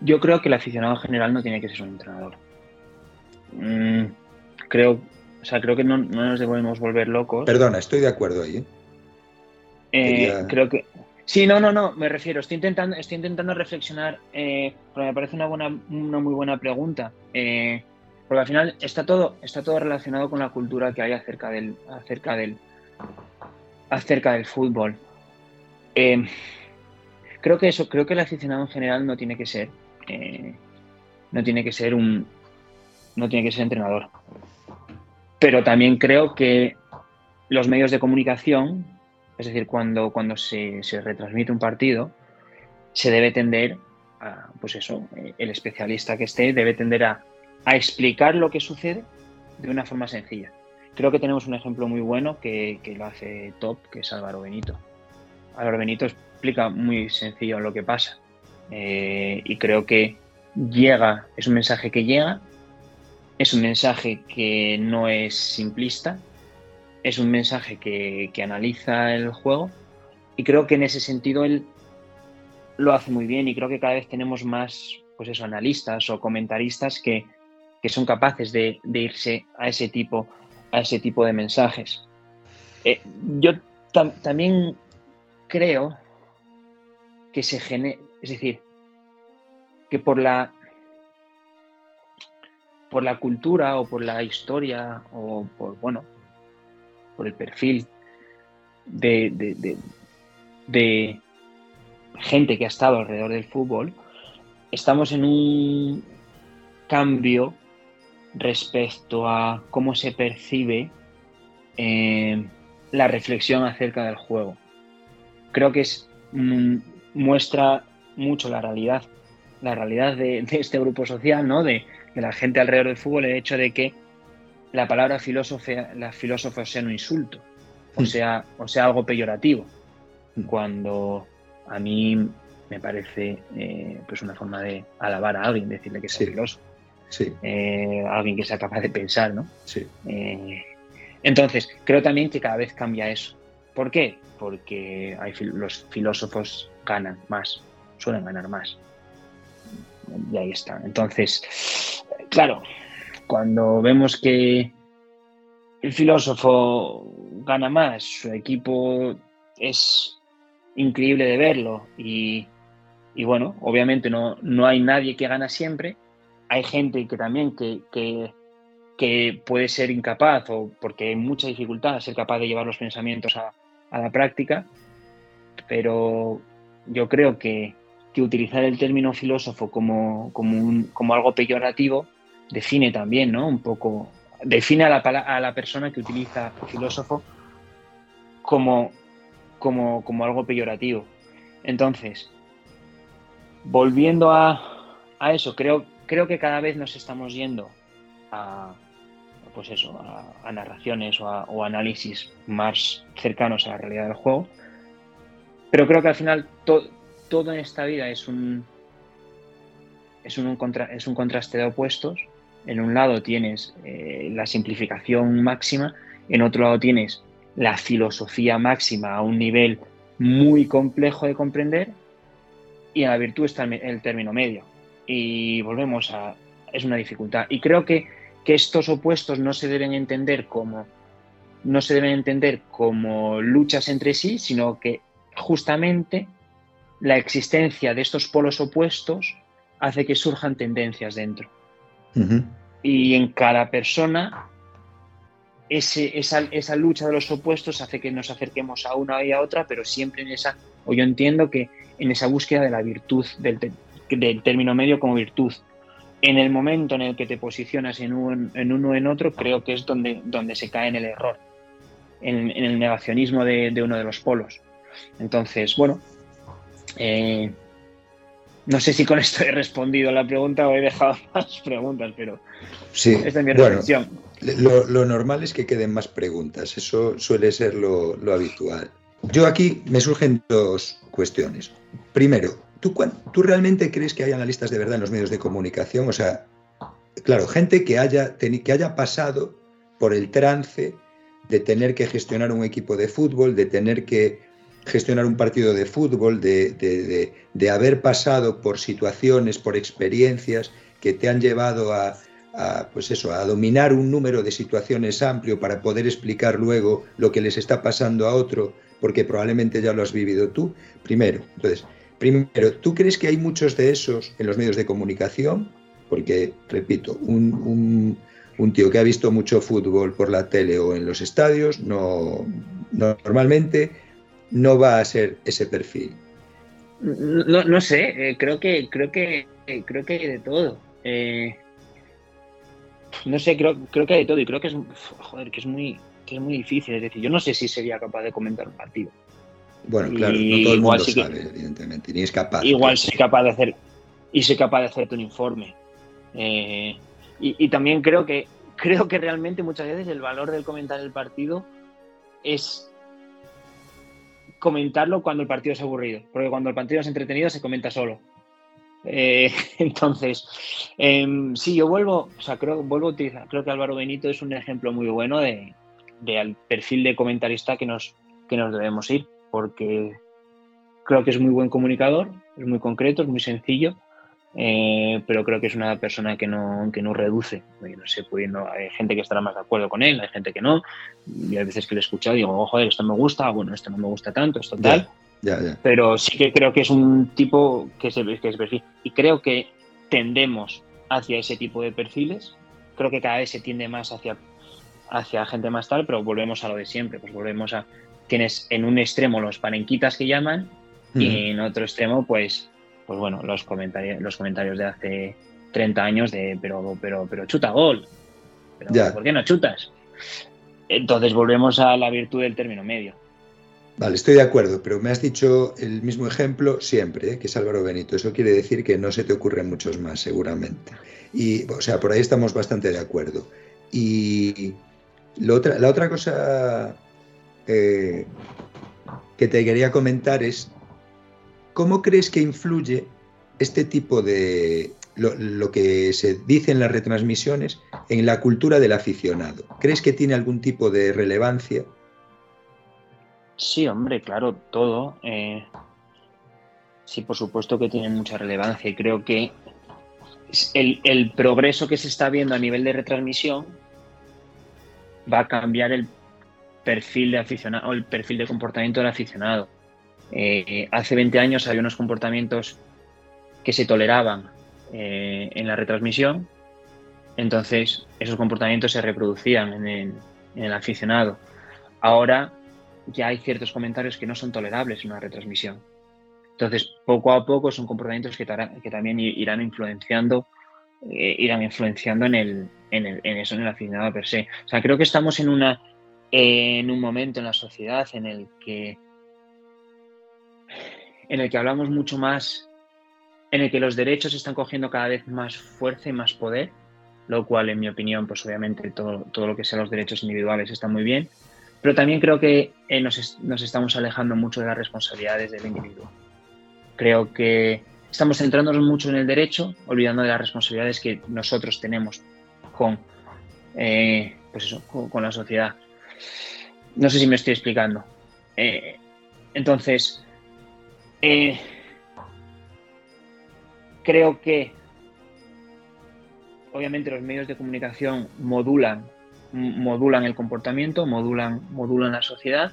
Yo creo que el aficionado general no tiene que ser un entrenador. Mm, creo, o sea, creo que no, no, nos debemos volver locos. Perdona, estoy de acuerdo ahí. ¿eh? Eh, Quería... Creo que sí, no, no, no. Me refiero. Estoy intentando, estoy intentando reflexionar. Eh, porque me parece una buena, una muy buena pregunta. Eh, porque al final está todo, está todo relacionado con la cultura que hay acerca del, acerca del, acerca del fútbol. Eh, creo que eso, creo que el aficionado en general no tiene que ser, eh, no tiene que ser un, no tiene que ser entrenador. Pero también creo que los medios de comunicación, es decir, cuando, cuando se, se retransmite un partido, se debe tender a, pues eso, el especialista que esté debe tender a, a explicar lo que sucede de una forma sencilla. Creo que tenemos un ejemplo muy bueno que, que lo hace top, que es Álvaro Benito. Álvaro Benito explica muy sencillo lo que pasa. Eh, y creo que llega, es un mensaje que llega, es un mensaje que no es simplista, es un mensaje que, que, analiza el juego y creo que en ese sentido él lo hace muy bien y creo que cada vez tenemos más pues eso, analistas o comentaristas que, que son capaces de, irse a ese tipo, a ese tipo de mensajes. Eh, yo tam también creo que se genera, es decir, que por la por la cultura o por la historia o por bueno por el perfil de, de, de, gente que ha estado alrededor del fútbol, estamos en un cambio respecto a cómo se percibe eh, la reflexión acerca del juego. Creo que es mm, muestra mucho la realidad, la realidad de, de este grupo social, ¿no? De, de, la gente alrededor del fútbol, el hecho de que la palabra filósofo, la filósofo sea un insulto, o sea, o sea algo peyorativo, cuando a mí me parece eh, pues una forma de alabar a alguien, decirle que sea sí. filósofo. Sí. Eh, alguien que sea capaz de pensar, ¿no? Sí. Eh, entonces, creo también que cada vez cambia eso. ¿Por qué? Porque hay los filósofos ganan más, suelen ganar más. Y ahí está. Entonces, claro, cuando vemos que el filósofo gana más, su equipo es increíble de verlo y, y bueno, obviamente no, no hay nadie que gana siempre, hay gente que también que, que, puede ser incapaz o porque hay mucha dificultad ser capaz de llevar los pensamientos a, a la práctica, pero yo creo que, que utilizar el término filósofo como, como, un, como, algo peyorativo define también, ¿no? Un poco, define a la, a la persona que utiliza filósofo como, como, como algo peyorativo. Entonces, volviendo a, a eso, creo, creo que cada vez nos estamos yendo a, pues eso, a, narraciones o, análisis más cercanos a la realidad del juego. Pero creo que al final todo en esta vida es un, es un, es un contraste de opuestos. En un lado tienes eh, la simplificación máxima, en otro lado tienes la filosofía máxima a un nivel muy complejo de comprender y en la virtud está el, término medio. Y volvemos a... es una dificultad. Y creo que, que estos opuestos no se deben entender como no se deben entender como luchas entre sí, sino que justamente la existencia de estos polos opuestos hace que surjan tendencias dentro. Y en cada persona, ese, esa, lucha de los opuestos hace que nos acerquemos a una y a otra, pero siempre en esa, o yo entiendo que en esa búsqueda de la virtud, del, término medio como virtud. En el momento en el que te posicionas en, uno o en otro, creo que es donde, donde se cae en el error, en, el negacionismo de, uno de los polos. Entonces, bueno, eh, no sé si con esto he respondido a la pregunta o he dejado <laughs> más preguntas, pero sí, esta es mi reflexión. Lo, normal es que queden más preguntas, eso suele ser lo, habitual. Yo aquí me surgen dos cuestiones. Primero, ¿tú, ¿tú realmente crees que hay analistas de verdad en los medios de comunicación? O sea, claro, gente que haya, que haya pasado por el trance de tener que gestionar un equipo de fútbol, de tener que gestionar un partido de fútbol, de, haber pasado por situaciones, por experiencias que te han llevado a, pues eso, a dominar un número de situaciones amplio para poder explicar luego lo que les está pasando a otro, porque probablemente ya lo has vivido tú. Primero, entonces, primero, ¿tú crees que hay muchos de esos en los medios de comunicación? Porque, repito, un, un tío que ha visto mucho fútbol por la tele o en los estadios, no, normalmente no va a ser ese perfil. No, sé, eh, creo que creo que creo que hay de todo. Eh, no sé, creo, creo que hay de todo y creo que es joder, que es muy que es muy difícil. Es decir, yo no sé si sería capaz de comentar un partido. Bueno, claro, no todo el mundo sabe, evidentemente, ni es capaz. Igual soy capaz de hacer y soy capaz de hacerte un informe. Eh, y, y, también creo que creo que realmente muchas veces el valor del comentar el partido es comentarlo cuando el partido es aburrido, porque cuando el partido es entretenido se comenta solo. Eh, <laughs> entonces, em, sí, yo vuelvo, o sea, creo, vuelvo a utilizar, creo que Álvaro Benito es un ejemplo muy bueno de, al perfil de comentarista que nos, que nos debemos ir, porque creo que es muy buen comunicador, es muy concreto, es muy sencillo eh, pero creo que es una persona que no, que no reduce. No sé, pudiendo, hay gente que estará más de acuerdo con él, hay gente que no. Y hay veces que le he escuchado y digo, oh, joder, esto me gusta, bueno, esto no me gusta tanto, esto tal. Pero sí que creo que es un tipo que, se, que es perfil. Y creo que tendemos hacia ese tipo de perfiles. Creo que cada vez se tiende más hacia, hacia gente más tal, pero volvemos a lo de siempre. Pues volvemos a. Tienes en un extremo los panenquitas que llaman, y en otro extremo, pues pues bueno, los comentarios, los comentarios de hace 30 años de pero, pero, pero chuta gol. Pero, ¿Por qué no chutas? Entonces volvemos a la virtud del término medio. Vale, estoy de acuerdo, pero me has dicho el mismo ejemplo siempre, ¿eh? que es Álvaro Benito. Eso quiere decir que no se te ocurren muchos más, seguramente. Y, o sea, por ahí estamos bastante de acuerdo. Y la otra, la otra cosa eh, que te quería comentar es ¿Cómo crees que influye este tipo de lo, que se dice en las retransmisiones en la cultura del aficionado? ¿Crees que tiene algún tipo de relevancia? Sí, hombre, claro, todo. Eh, sí, por supuesto que tiene mucha relevancia y creo que el, el, progreso que se está viendo a nivel de retransmisión va a cambiar el perfil de aficionado el perfil de comportamiento del aficionado. Eh, hace 20 años había unos comportamientos que se toleraban eh, en la retransmisión, entonces esos comportamientos se reproducían en el, aficionado. Ahora ya hay ciertos comentarios que no son tolerables en una retransmisión. Entonces, poco a poco son comportamientos que, también irán influenciando, eh, irán influenciando en, el, eso, en el aficionado per se. O sea, creo que estamos en un momento en la sociedad en el que en el que hablamos mucho más, en el que los derechos están cogiendo cada vez más fuerza y más poder, lo cual en mi opinión, pues obviamente todo, todo lo que sea los derechos individuales está muy bien, pero también creo que eh, nos, nos, estamos alejando mucho de las responsabilidades del individuo. Creo que estamos centrándonos mucho en el derecho, olvidando de las responsabilidades que nosotros tenemos con, eh, pues eso, con, la sociedad. No sé si me estoy explicando. Eh, entonces, creo que obviamente los medios de comunicación modulan, modulan el comportamiento, modulan, modulan la sociedad.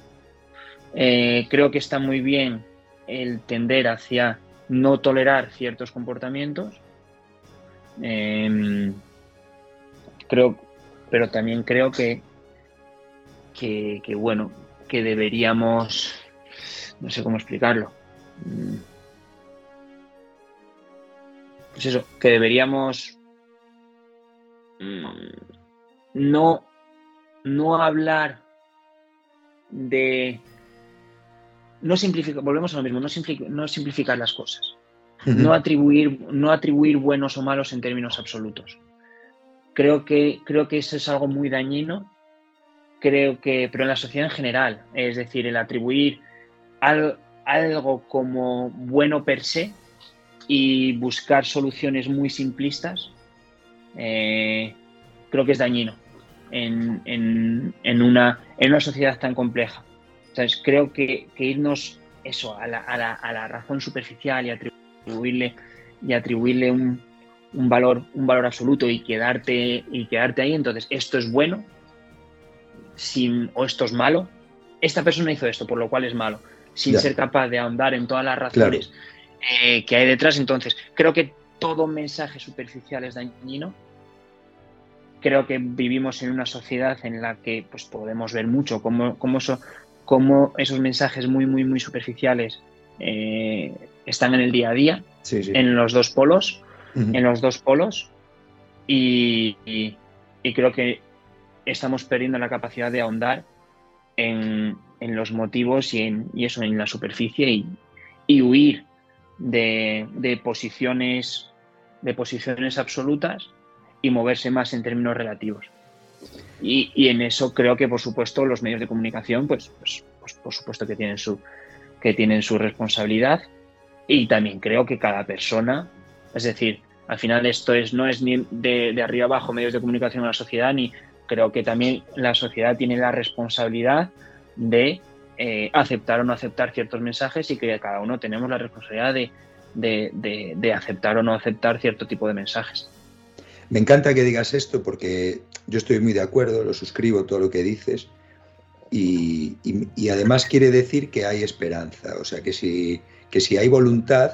Eh, creo que está muy bien el tender hacia no tolerar ciertos comportamientos. Em, creo, pero también creo que, que, bueno, que deberíamos, no sé cómo explicarlo. Pues eso, que deberíamos Mm, no, no hablar de... No simplificar, volvemos a lo mismo, no, simplificar las cosas. no, atribuir, no atribuir buenos o malos en términos absolutos. Creo que, creo que eso es algo muy dañino, creo que, pero en la sociedad en general, es decir, el atribuir algo como bueno per se y buscar soluciones muy simplistas, eh, creo que es dañino en, una, en una sociedad tan compleja. Entonces, creo que, irnos eso a la, razón superficial y atribuirle, y atribuirle un, valor, un valor absoluto y quedarte, y quedarte ahí, entonces esto es bueno sin, o esto es malo. Esta persona hizo esto, por lo cual es malo, sin ser capaz de ahondar en todas las razones eh, que hay detrás. Entonces, creo que todo mensaje superficial es dañino. Creo que vivimos en una sociedad en la que pues, podemos ver mucho cómo, cómo, esos mensajes muy, muy, muy superficiales eh, están en el día a día, en los dos polos, en los dos polos, y, creo que estamos perdiendo la capacidad de ahondar en, los motivos y, en, eso, en la superficie y, huir de, de, posiciones de posiciones absolutas y moverse más en términos relativos. Y, en eso creo que, por supuesto, los medios de comunicación, pues, pues, pues, por supuesto que tienen, su, que tienen su responsabilidad. Y también creo que cada persona, es decir, al final esto es, no es ni de, arriba abajo medios de comunicación en la sociedad, ni creo que también la sociedad tiene la responsabilidad de eh, aceptar o no aceptar ciertos mensajes y que cada uno tenemos la responsabilidad de, de, aceptar o no aceptar cierto tipo de mensajes. Me encanta que digas esto porque yo estoy muy de acuerdo, lo suscribo todo lo que dices y, además quiere decir que hay esperanza, o sea que si, que si hay voluntad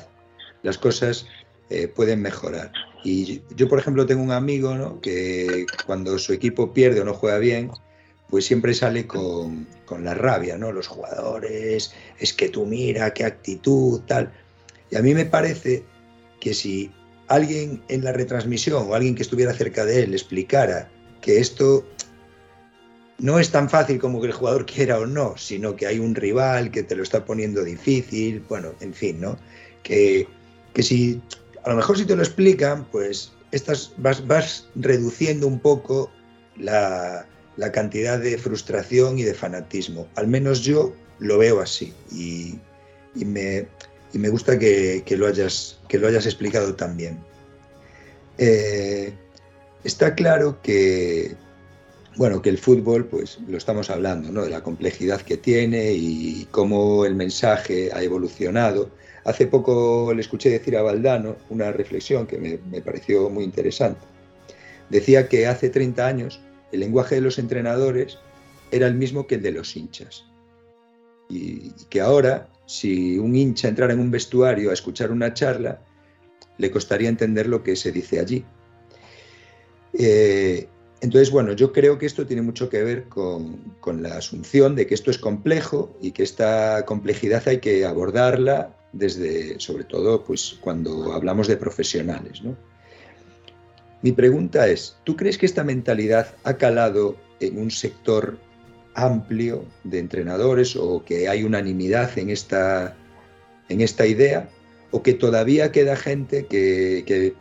las cosas eh, pueden mejorar. Y yo, por ejemplo, tengo un amigo que cuando su equipo pierde o no juega bien, pues siempre sale con, con, la rabia, ¿no? Los jugadores, es que tú mira, qué actitud, tal. Y a mí me parece que si alguien en la retransmisión o alguien que estuviera cerca de él explicara que esto no es tan fácil como que el jugador <laughs> quiera o no, sino que hay un rival que te lo está poniendo difícil, bueno, en fin, ¿no? Que, si, a lo mejor si te lo explican, pues estas, vas, vas reduciendo un poco la, cantidad de frustración y de fanatismo. Al menos yo lo veo así y me, y me gusta que, lo, hayas, que lo hayas explicado también. Eh, está claro que, bueno, que el fútbol, pues lo estamos hablando, ¿no? De la complejidad que tiene y cómo el mensaje ha evolucionado. Hace poco le escuché decir a Valdano una reflexión que me, me pareció muy interesante. Decía que hace 30 años el lenguaje de los entrenadores era el mismo que el de los hinchas. Y que ahora si un hincha entrara en un vestuario a escuchar una charla, le costaría entender lo que se dice allí. Eh, entonces, bueno, yo creo que esto tiene mucho que ver con, la asunción de que esto es complejo y que esta complejidad hay que abordarla desde, sobre todo, pues cuando hablamos de profesionales. Mi pregunta es, ¿tú crees que esta mentalidad ha calado en un sector amplio de entrenadores o que hay unanimidad en esta, en esta idea o que todavía queda gente que,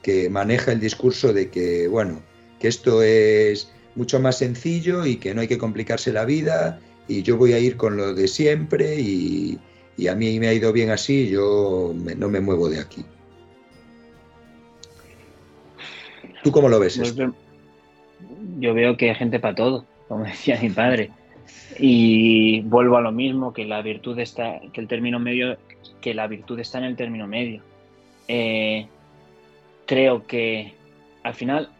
que maneja el discurso de que, bueno, que esto es mucho más sencillo y que no hay que complicarse la vida y yo voy a ir con lo de siempre y, a mí me ha ido bien así, yo no me muevo de aquí. ¿Tú cómo lo ves? Pues yo veo que hay gente para todo, como <laughs> decía mi padre. Y vuelvo a lo mismo, que la virtud está, que el término medio, que la virtud está en el término medio. Eh, creo que al final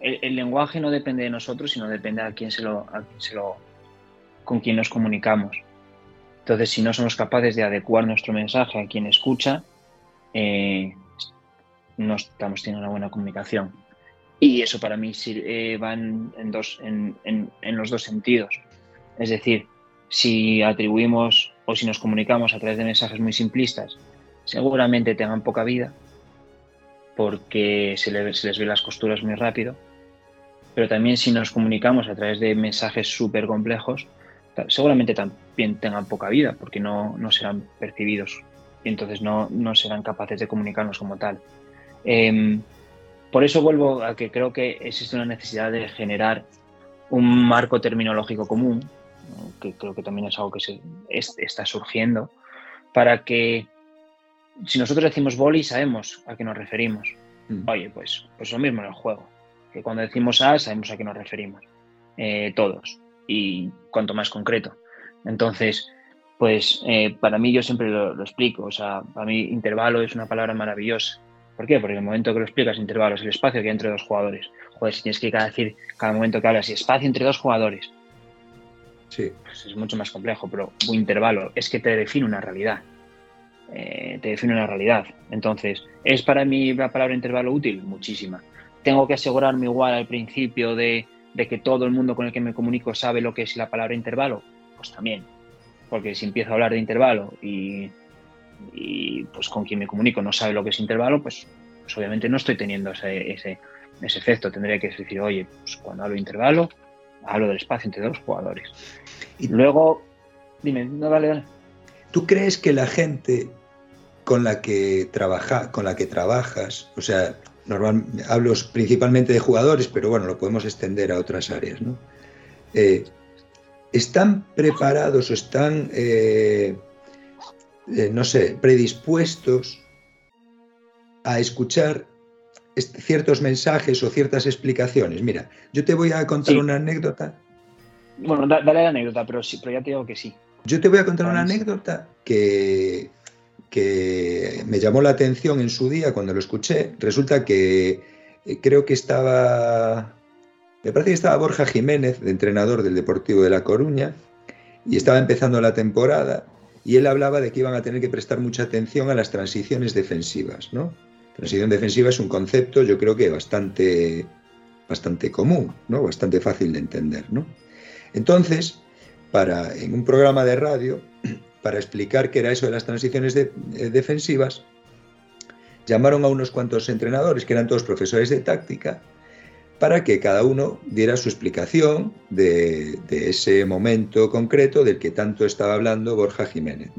el, lenguaje no depende de nosotros, sino depende a quién se lo, se lo, con quién nos comunicamos. Entonces, si no somos capaces de adecuar nuestro mensaje a quien escucha, eh, no estamos teniendo una buena comunicación. Y eso para mí eh, va en, los dos sentidos. Es decir, si atribuimos o si nos comunicamos a través de mensajes muy simplistas, seguramente tengan poca vida, porque se, les ve las costuras muy rápido. Pero también si nos comunicamos a través de mensajes súper complejos, seguramente también tengan poca vida, porque no, serán percibidos y entonces no, serán capaces de comunicarnos como tal. Em, por eso vuelvo a que creo que existe una necesidad de generar un marco terminológico común, que creo que también es algo que se, está surgiendo, para que si nosotros decimos boli sabemos a qué nos referimos. Mm. Oye, pues, pues lo mismo en el juego, que cuando decimos A sabemos a qué nos referimos, eh, todos, y cuanto más concreto. Entonces, pues eh, para mí yo siempre lo, lo, explico, o sea, para mí intervalo es una palabra maravillosa ¿Por qué? Porque en el momento que lo explicas, intervalos, el espacio que hay entre dos jugadores. Joder, si tienes que decir cada momento que hablas, y espacio entre dos jugadores. Sí. Pues es mucho más complejo, pero un intervalo es que te define una realidad. Eh, te define una realidad. Entonces, ¿es para mí la palabra intervalo útil? Muchísima. ¿Tengo que asegurarme igual al principio de, de que todo el mundo con el que me comunico sabe lo que es la palabra intervalo? Pues también. Porque si empiezo a hablar de intervalo y y pues con quien me comunico no sabe lo que es intervalo, pues, pues obviamente no estoy teniendo ese, ese, ese, efecto. Tendría que decir, oye, pues cuando hablo de intervalo, hablo del espacio entre dos jugadores. Y luego, dime, no, vale, vale. ¿Tú crees que la gente con la que trabaja, con la que trabajas, o sea, normal, hablo principalmente de jugadores, pero bueno, lo podemos extender a otras áreas, ¿no? Eh, ¿Están preparados o están eh, eh, no sé, predispuestos a escuchar ciertos mensajes o ciertas explicaciones. Mira, yo te voy a contar una anécdota. Bueno, dale la anécdota, pero, sí, pero ya te digo que sí. Yo te voy a contar una anécdota que, que me llamó la atención en su día cuando lo escuché. Resulta que eh, creo que estaba, me parece que estaba Borja Jiménez, de entrenador del Deportivo de La Coruña, y estaba empezando la temporada y él hablaba de que iban a tener que prestar mucha atención a las transiciones defensivas. ¿no? Transición defensiva es un concepto, yo creo que bastante, bastante común, ¿no? bastante fácil de entender. ¿no? Entonces, para, en un programa de radio, <clears throat> para explicar qué era eso de las transiciones eh, defensivas, llamaron a unos cuantos entrenadores, que eran todos profesores de táctica, para que cada uno diera su explicación de, ese momento concreto del que tanto estaba hablando Borja Jiménez.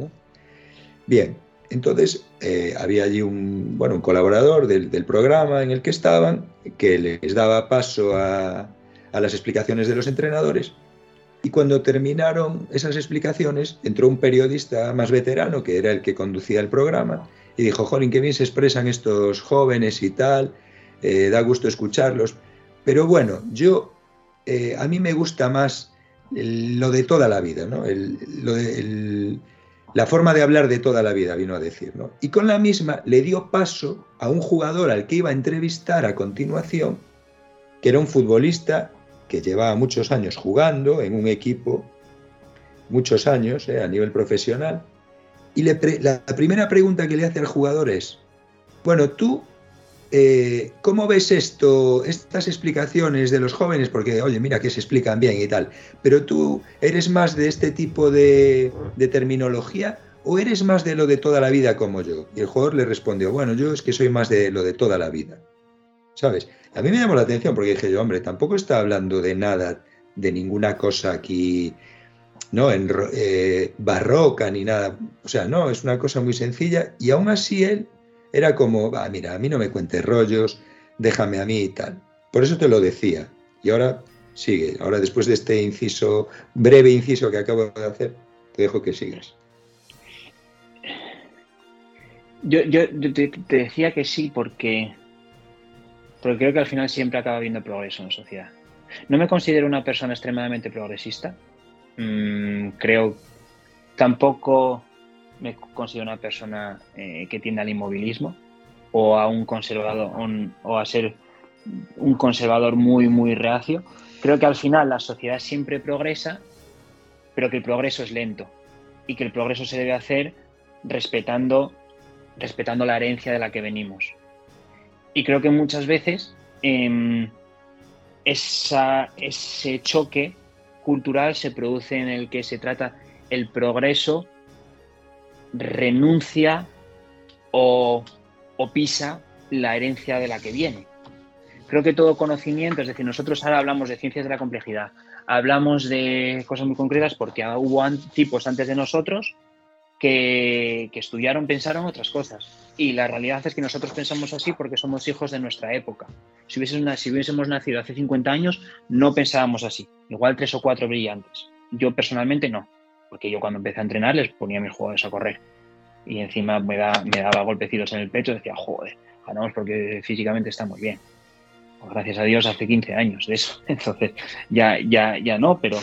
Bien, entonces eh, había allí un, bueno, un colaborador del, programa en el que estaban que les daba paso a, a las explicaciones de los entrenadores y cuando terminaron esas explicaciones entró un periodista más veterano que era el que conducía el programa y dijo, jolín, qué bien se expresan estos jóvenes y tal, eh, da gusto escucharlos. Pero bueno, yo, eh, a mí me gusta más lo de toda la vida, ¿no? la forma de hablar de toda la vida, vino a decir, ¿no? Y con la misma le dio paso a un jugador al que iba a entrevistar a continuación, que era un futbolista que llevaba muchos años jugando en un equipo, muchos años eh, a nivel profesional, y la primera pregunta que le hace al jugador es, bueno, tú eh, ¿Cómo ves esto, estas explicaciones de los jóvenes? Porque, oye, mira que se explican bien y tal, pero tú eres más de este tipo de, terminología o eres más de lo de toda la vida como yo? Y el jugador le respondió, bueno, yo es que soy más de lo de toda la vida. ¿Sabes? A mí me llamó la atención porque dije yo, hombre, tampoco está hablando de nada, de ninguna cosa aquí, ¿no? En, eh, barroca ni nada. O sea, no, es una cosa muy sencilla y aún así él era como, mira, a mí no me cuentes rollos, déjame a mí y tal. Por eso te lo decía. Y ahora sigue. Ahora después de este inciso, breve inciso que acabo de hacer, te dejo que sigas. Yo, te, decía que sí porque, porque creo que al final siempre acaba habiendo progreso en la sociedad. No me considero una persona extremadamente progresista. Mm, creo tampoco me considero una persona eh, que tiende al inmovilismo o a un conservador o a ser un conservador muy muy reacio. Creo que al final la sociedad siempre progresa, pero que el progreso es lento y que el progreso se debe hacer respetando respetando la herencia de la que venimos. Y creo que muchas veces em, ese choque cultural se produce en el que se trata el progreso, renuncia o, pisa la herencia de la que viene. Creo que todo conocimiento, es decir, nosotros ahora hablamos de ciencias de la complejidad, hablamos de cosas muy concretas porque hubo tipos antes de nosotros que, estudiaron, pensaron otras cosas. Y la realidad es que nosotros pensamos así porque somos hijos de nuestra época. Si hubiésemos nacido hace 50 años, no pensábamos así. Igual tres o cuatro brillantes. Yo personalmente no, porque yo cuando empecé a entrenar les ponía a mis jugadores a correr. Y encima me, da, me daba golpecitos en el pecho decía, joder, ganamos porque físicamente estamos bien. Pues gracias a Dios hace 15 años de eso. <laughs> Entonces, ya, ya, ya no, pero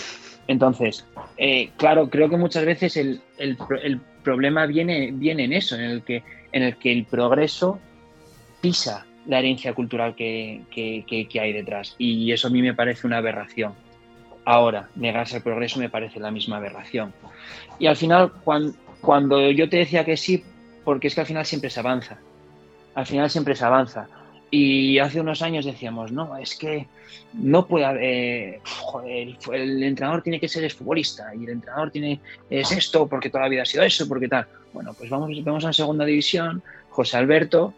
entonces, eh, claro, creo que muchas veces el, problema viene, viene, en eso, en el, que, en el que el progreso pisa la herencia cultural que, hay detrás. Y eso a mí me parece una aberración. Ahora, negarse al progreso me parece la misma aberración. Y al final, cuando, cuando yo te decía que sí, porque es que al final siempre se avanza. Al final siempre se avanza. Y hace unos años decíamos, no, es que no puede haber, el, entrenador tiene que ser futbolista y el entrenador tiene es esto porque toda la vida ha sido eso, porque tal. Bueno, pues vamos, vamos a segunda división, José Alberto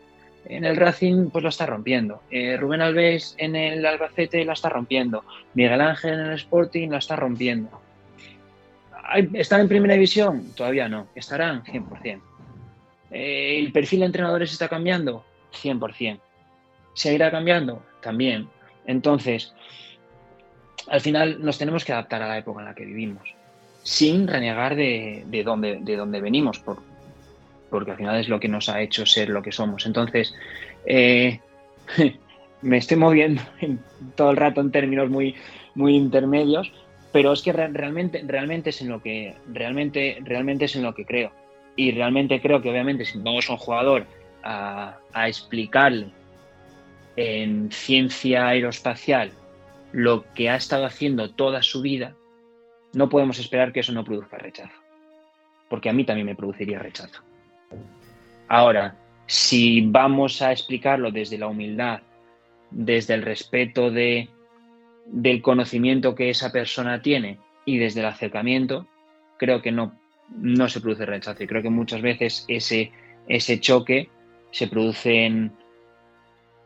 en el Racing pues lo está rompiendo, eh, Rubén Alves en el Albacete la está rompiendo, Miguel Ángel en el Sporting la está rompiendo. ¿Están en primera división? Todavía no, estarán 100%. Eh, ¿El perfil de entrenadores está cambiando? 100%. ¿Seguirá cambiando? También. Entonces, al final nos tenemos que adaptar a la época en la que vivimos, sin renegar de, de dónde, de dónde venimos, por, porque al final es lo que nos ha hecho ser lo que somos. Entonces, eh, <laughs> me estoy moviendo <laughs> todo el rato en términos muy, muy intermedios, pero es que realmente, realmente es en lo que realmente, realmente es en lo que creo. Y realmente creo que obviamente si vamos a un jugador a, a explicarle en ciencia aeroespacial lo que ha estado haciendo toda su vida, no podemos esperar que eso no produzca rechazo. Porque a mí también me produciría rechazo. Ahora, si vamos a explicarlo desde la humildad, desde el respeto de, del conocimiento que esa persona tiene y desde el acercamiento, creo que no, no se produce rechazo. Y creo que muchas veces ese, ese choque se produce en,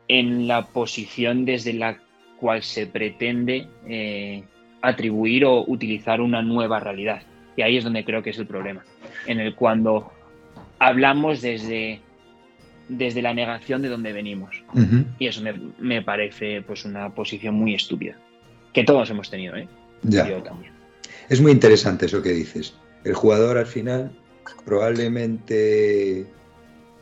en la posición desde la cual se pretende eh, atribuir o utilizar una nueva realidad. Y ahí es donde creo que es el problema, en el cuando hablamos desde, desde la negación de donde venimos. Y eso me, parece pues una posición muy estúpida, que todos hemos tenido, ¿eh? Yo también. Es muy interesante eso que dices. El jugador al final probablemente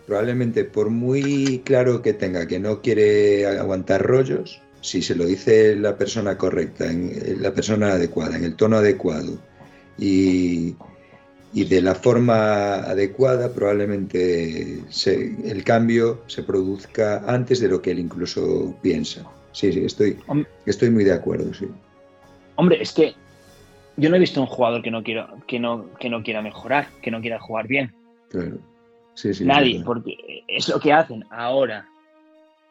probablemente por muy claro que tenga que no quiere aguantar rollos, si se lo dice la persona correcta, en, la persona adecuada, en el tono adecuado y, de la forma adecuada, probablemente el cambio se produzca antes de lo que él incluso piensa. Sí, sí, estoy, estoy muy de acuerdo, sí. Hombre, es que yo no he visto un jugador que no, quiera, que no, que no quiera mejorar, que no quiera jugar bien. Claro. Nadie, porque es lo que hacen ahora.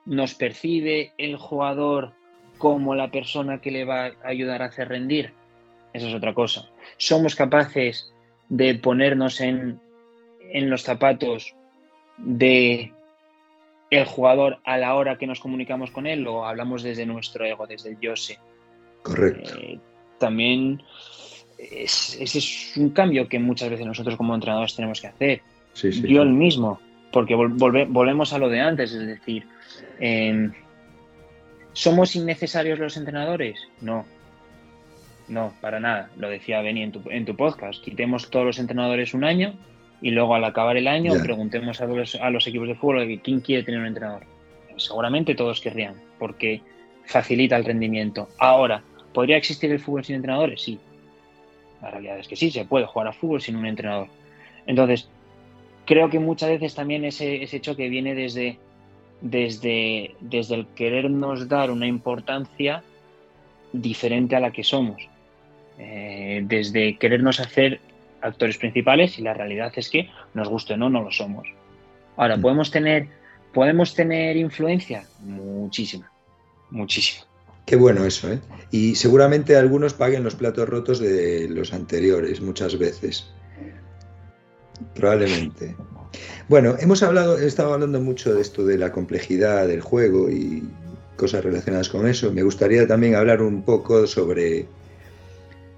Nos percibe el jugador como la persona que le va a ayudar a hacer rendir. Esa es otra cosa. Somos capaces de ponernos en, en los zapatos de el jugador a la hora que nos comunicamos con él o hablamos desde nuestro ego, desde el yo sé. Correcto. Eh, también ese es un cambio que muchas veces nosotros como entrenadores tenemos que hacer yo el mismo, porque volvemos a lo de antes, es decir, em, ¿Somos innecesarios los entrenadores? No. No, para nada. Lo decía Benny en tu, en tu podcast. Quitemos todos los entrenadores un año y luego al acabar el año preguntemos a los, a los equipos de fútbol quién quiere tener un entrenador. Seguramente todos querrían, porque facilita el rendimiento. Ahora, ¿podría existir el fútbol sin entrenadores? Sí. La realidad es que sí, se puede jugar a fútbol sin un entrenador. Entonces, creo que muchas veces también ese, ese choque viene desde, desde, desde el querernos dar una importancia diferente a la que somos. Eh, desde querernos hacer actores principales y la realidad es que nos guste o no, no lo somos. Ahora, mm. ¿podemos tener, ¿podemos tener influencia? Muchísima, muchísima. Qué bueno eso, ¿eh? Y seguramente algunos paguen los platos rotos de los anteriores muchas veces. Probablemente. Bueno, hemos hablado, he estado hablando mucho de esto de la complejidad del juego y cosas relacionadas con eso. Me gustaría también hablar un poco sobre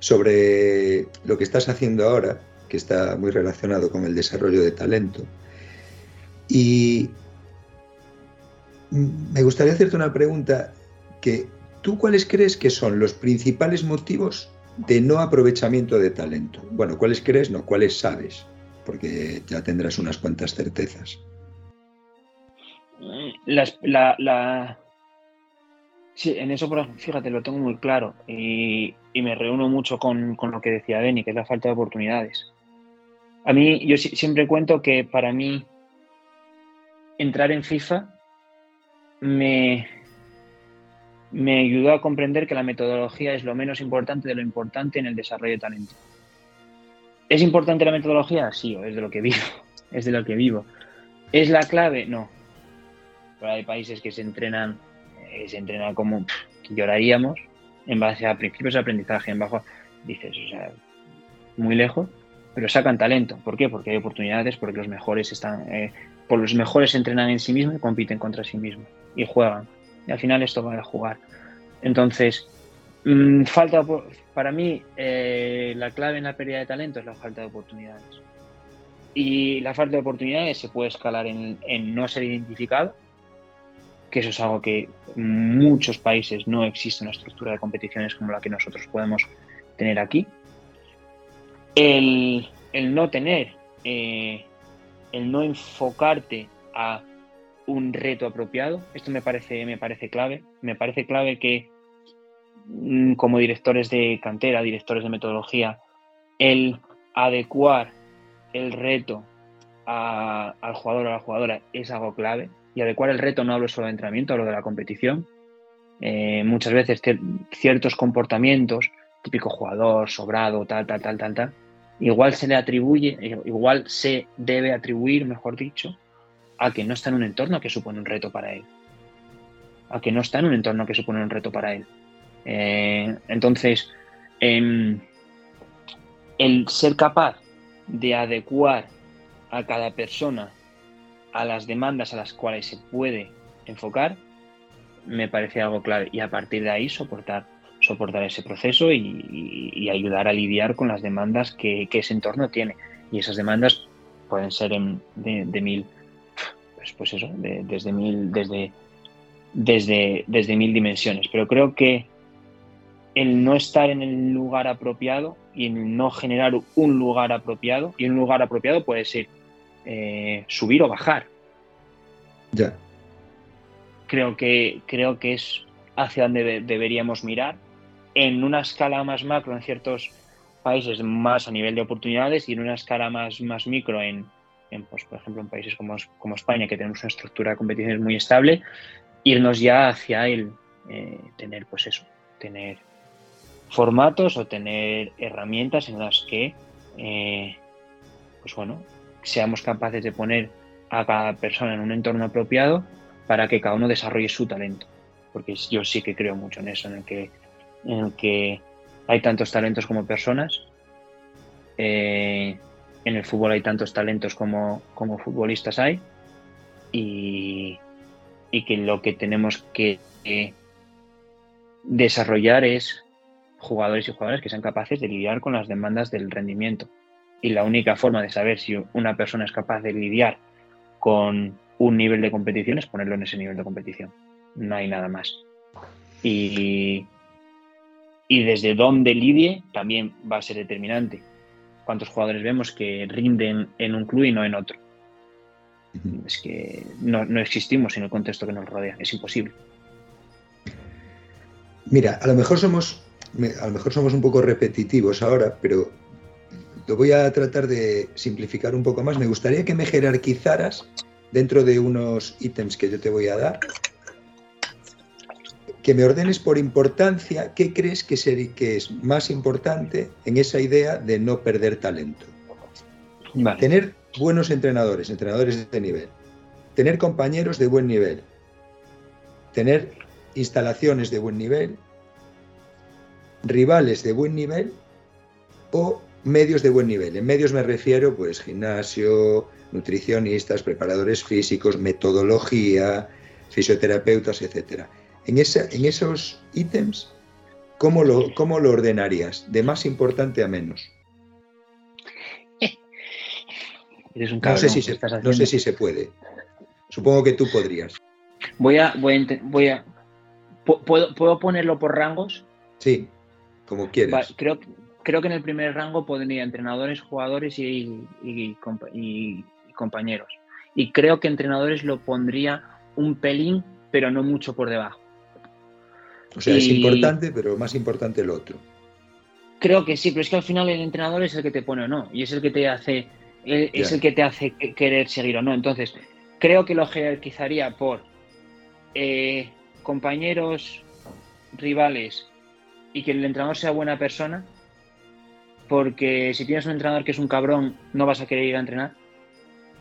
sobre lo que estás haciendo ahora, que está muy relacionado con el desarrollo de talento. Y me gustaría hacerte una pregunta que tú cuáles crees que son los principales motivos de no aprovechamiento de talento. Bueno, ¿cuáles crees? No, ¿cuáles sabes? Porque ya tendrás unas cuantas certezas. la, Sí, en eso, fíjate, lo tengo muy claro y, me reúno mucho con, lo que decía Benny, que es la falta de oportunidades. A mí, yo siempre cuento que para mí entrar en FIFA me, me ayudó a comprender que la metodología es lo menos importante de lo importante en el desarrollo de talento. ¿Es importante la metodología? Sí, es de lo que vivo. <laughs> Es de lo que vivo. ¿Es la clave? No. Pero hay países que se entrenan eh, se entrena como lloraríamos en base a principios de aprendizaje, en bajo, dices, o sea, muy lejos, pero sacan talento. ¿Por qué? Porque hay oportunidades, porque los mejores están, eh, por los mejores entrenan en sí mismos y compiten contra sí mismos y juegan. Y al final esto va a jugar. Entonces, mm, falta, para mí, eh, la clave en la pérdida de talento es la falta de oportunidades. Y la falta de oportunidades se puede escalar en, en no ser identificado, que eso es algo que en muchos países no existe una estructura de competiciones como la que nosotros podemos tener aquí. El, no tener, eh, el no enfocarte a un reto apropiado, esto me parece, me parece clave. Me parece clave que mm, como directores de cantera, directores de metodología, el adecuar el reto al jugador o a la jugadora es algo clave y adecuar el reto no hablo solo de entrenamiento, hablo de la competición. Eh, muchas veces ciertos comportamientos, típico jugador, sobrado, tal, tal, tal, tal, tal, igual se le atribuye, igual se debe atribuir, mejor dicho, a que no está en un entorno que supone un reto para él. A que no está en un entorno que supone un reto para él. Eh, entonces, em, el ser capaz de adecuar a cada persona a las demandas a las cuales se puede enfocar, me parece algo clave. Y a partir de ahí soportar, soportar ese proceso y, ayudar a lidiar con las demandas que, ese entorno tiene. Y esas demandas pueden ser de, mil, pues, pues eso, desde mil, desde, desde, desde mil dimensiones. Pero creo que el no estar en el lugar apropiado y el no generar un lugar apropiado, y un lugar apropiado puede ser eh, subir o bajar. Ya. Creo que, creo que es hacia donde deberíamos mirar. En una escala más macro, en ciertos países, más a nivel de oportunidades, y en una escala más, más micro, en, pues, por ejemplo, en países como, como España, que tenemos una estructura de competiciones muy estable, irnos ya hacia el eh, tener, pues eso, tener formatos o tener herramientas en las que, eh, pues bueno, seamos capaces de poner a cada persona en un entorno apropiado para que cada uno desarrolle su talento. Porque yo sí que creo mucho en eso, en el que, en que hay tantos talentos como personas. Eh, en el fútbol hay tantos talentos como, como futbolistas hay. Y, y, que lo que tenemos que desarrollar es jugadores y jugadoras que sean capaces de lidiar con las demandas del rendimiento y la única forma de saber si una persona es capaz de lidiar con un nivel de competición es ponerlo en ese nivel de competición. No hay nada más. Y, y desde dónde lidie también va a ser determinante. ¿Cuántos jugadores vemos que rinden en un club y no en otro? Es que no, no existimos en el contexto que nos rodea, es imposible. Mira, a lo mejor somos, a lo mejor somos un poco repetitivos ahora, pero lo voy a tratar de simplificar un poco más. Me gustaría que me jerarquizaras dentro de unos ítems que yo te voy a dar, que me ordenes por importancia qué crees que, que es más importante en esa idea de no perder talento. Tener buenos entrenadores, entrenadores de nivel. Tener compañeros de buen nivel. Tener instalaciones de buen nivel. Rivales de buen nivel o medios de buen nivel. En medios me refiero, pues, gimnasio, nutricionistas, preparadores físicos, metodología, fisioterapeutas, etc. En, en esos ítems, ¿cómo lo, ¿cómo lo ordenarías? De más importante a menos. <laughs> no, sé si se, no sé si se puede. Supongo que tú podrías. Voy a, voy a, ¿puedo, ¿Puedo ponerlo por rangos? Sí, como quieras. creo, creo que en el primer rango podría entrenadores, jugadores y, compañeros. Y creo que entrenadores lo pondría un pelín, pero no mucho por debajo. O sea, es importante, pero más importante el otro. Creo que sí, pero es que al final el entrenador es el que te pone o no, y es el que te hace, es el que te hace querer seguir o no. Entonces, creo que lo jerarquizaría por eh, compañeros, rivales y que el entrenador sea buena persona porque si tienes un entrenador que es un cabrón, no vas a querer ir a entrenar.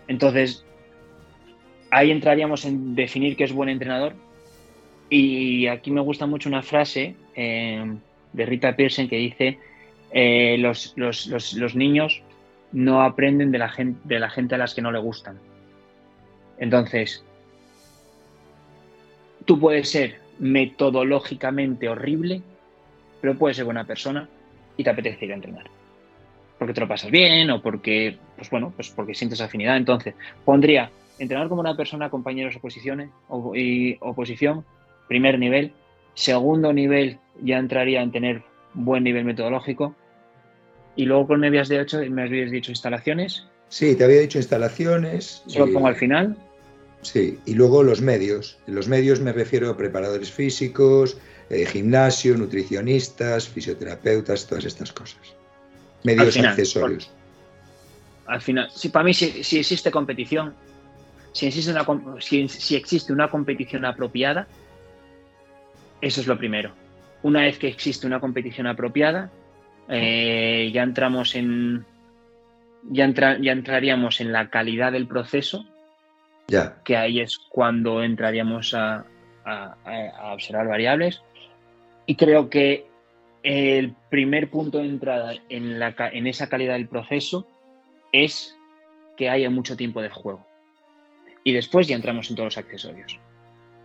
Entonces, ahí entraríamos en definir qué es buen entrenador. Y aquí me gusta mucho una frase eh, de Rita Pearson que dice, eh, los, niños no aprenden de la, gente, de la gente a las que no le gustan. Entonces, tú puedes ser metodológicamente horrible, pero puedes ser buena persona y te apetece ir a entrenar porque te lo pasas bien o porque, pues bueno, pues porque sientes afinidad. Entonces, pondría entrenar como una persona, compañeros oposiciones y oposición, primer nivel. Segundo nivel ya entraría en tener buen nivel metodológico. Y luego con me habías de ocho, me habías dicho instalaciones. Sí, te había dicho instalaciones. Se lo pongo al final. Sí, y luego los medios. En los medios me refiero a preparadores físicos, eh, gimnasio, nutricionistas, fisioterapeutas, todas estas cosas medios accesorios. al final, si para mí si, existe competición, si existe, una, si, existe una competición apropiada, eso es lo primero. Una vez que existe una competición apropiada, eh, ya entramos en. Ya, ya entraríamos en la calidad del proceso. Ya. Que ahí es cuando entraríamos a, a observar variables. Y creo que el primer punto de entrada en, la, en esa calidad del proceso es que haya mucho tiempo de juego. Y después ya entramos en todos los accesorios.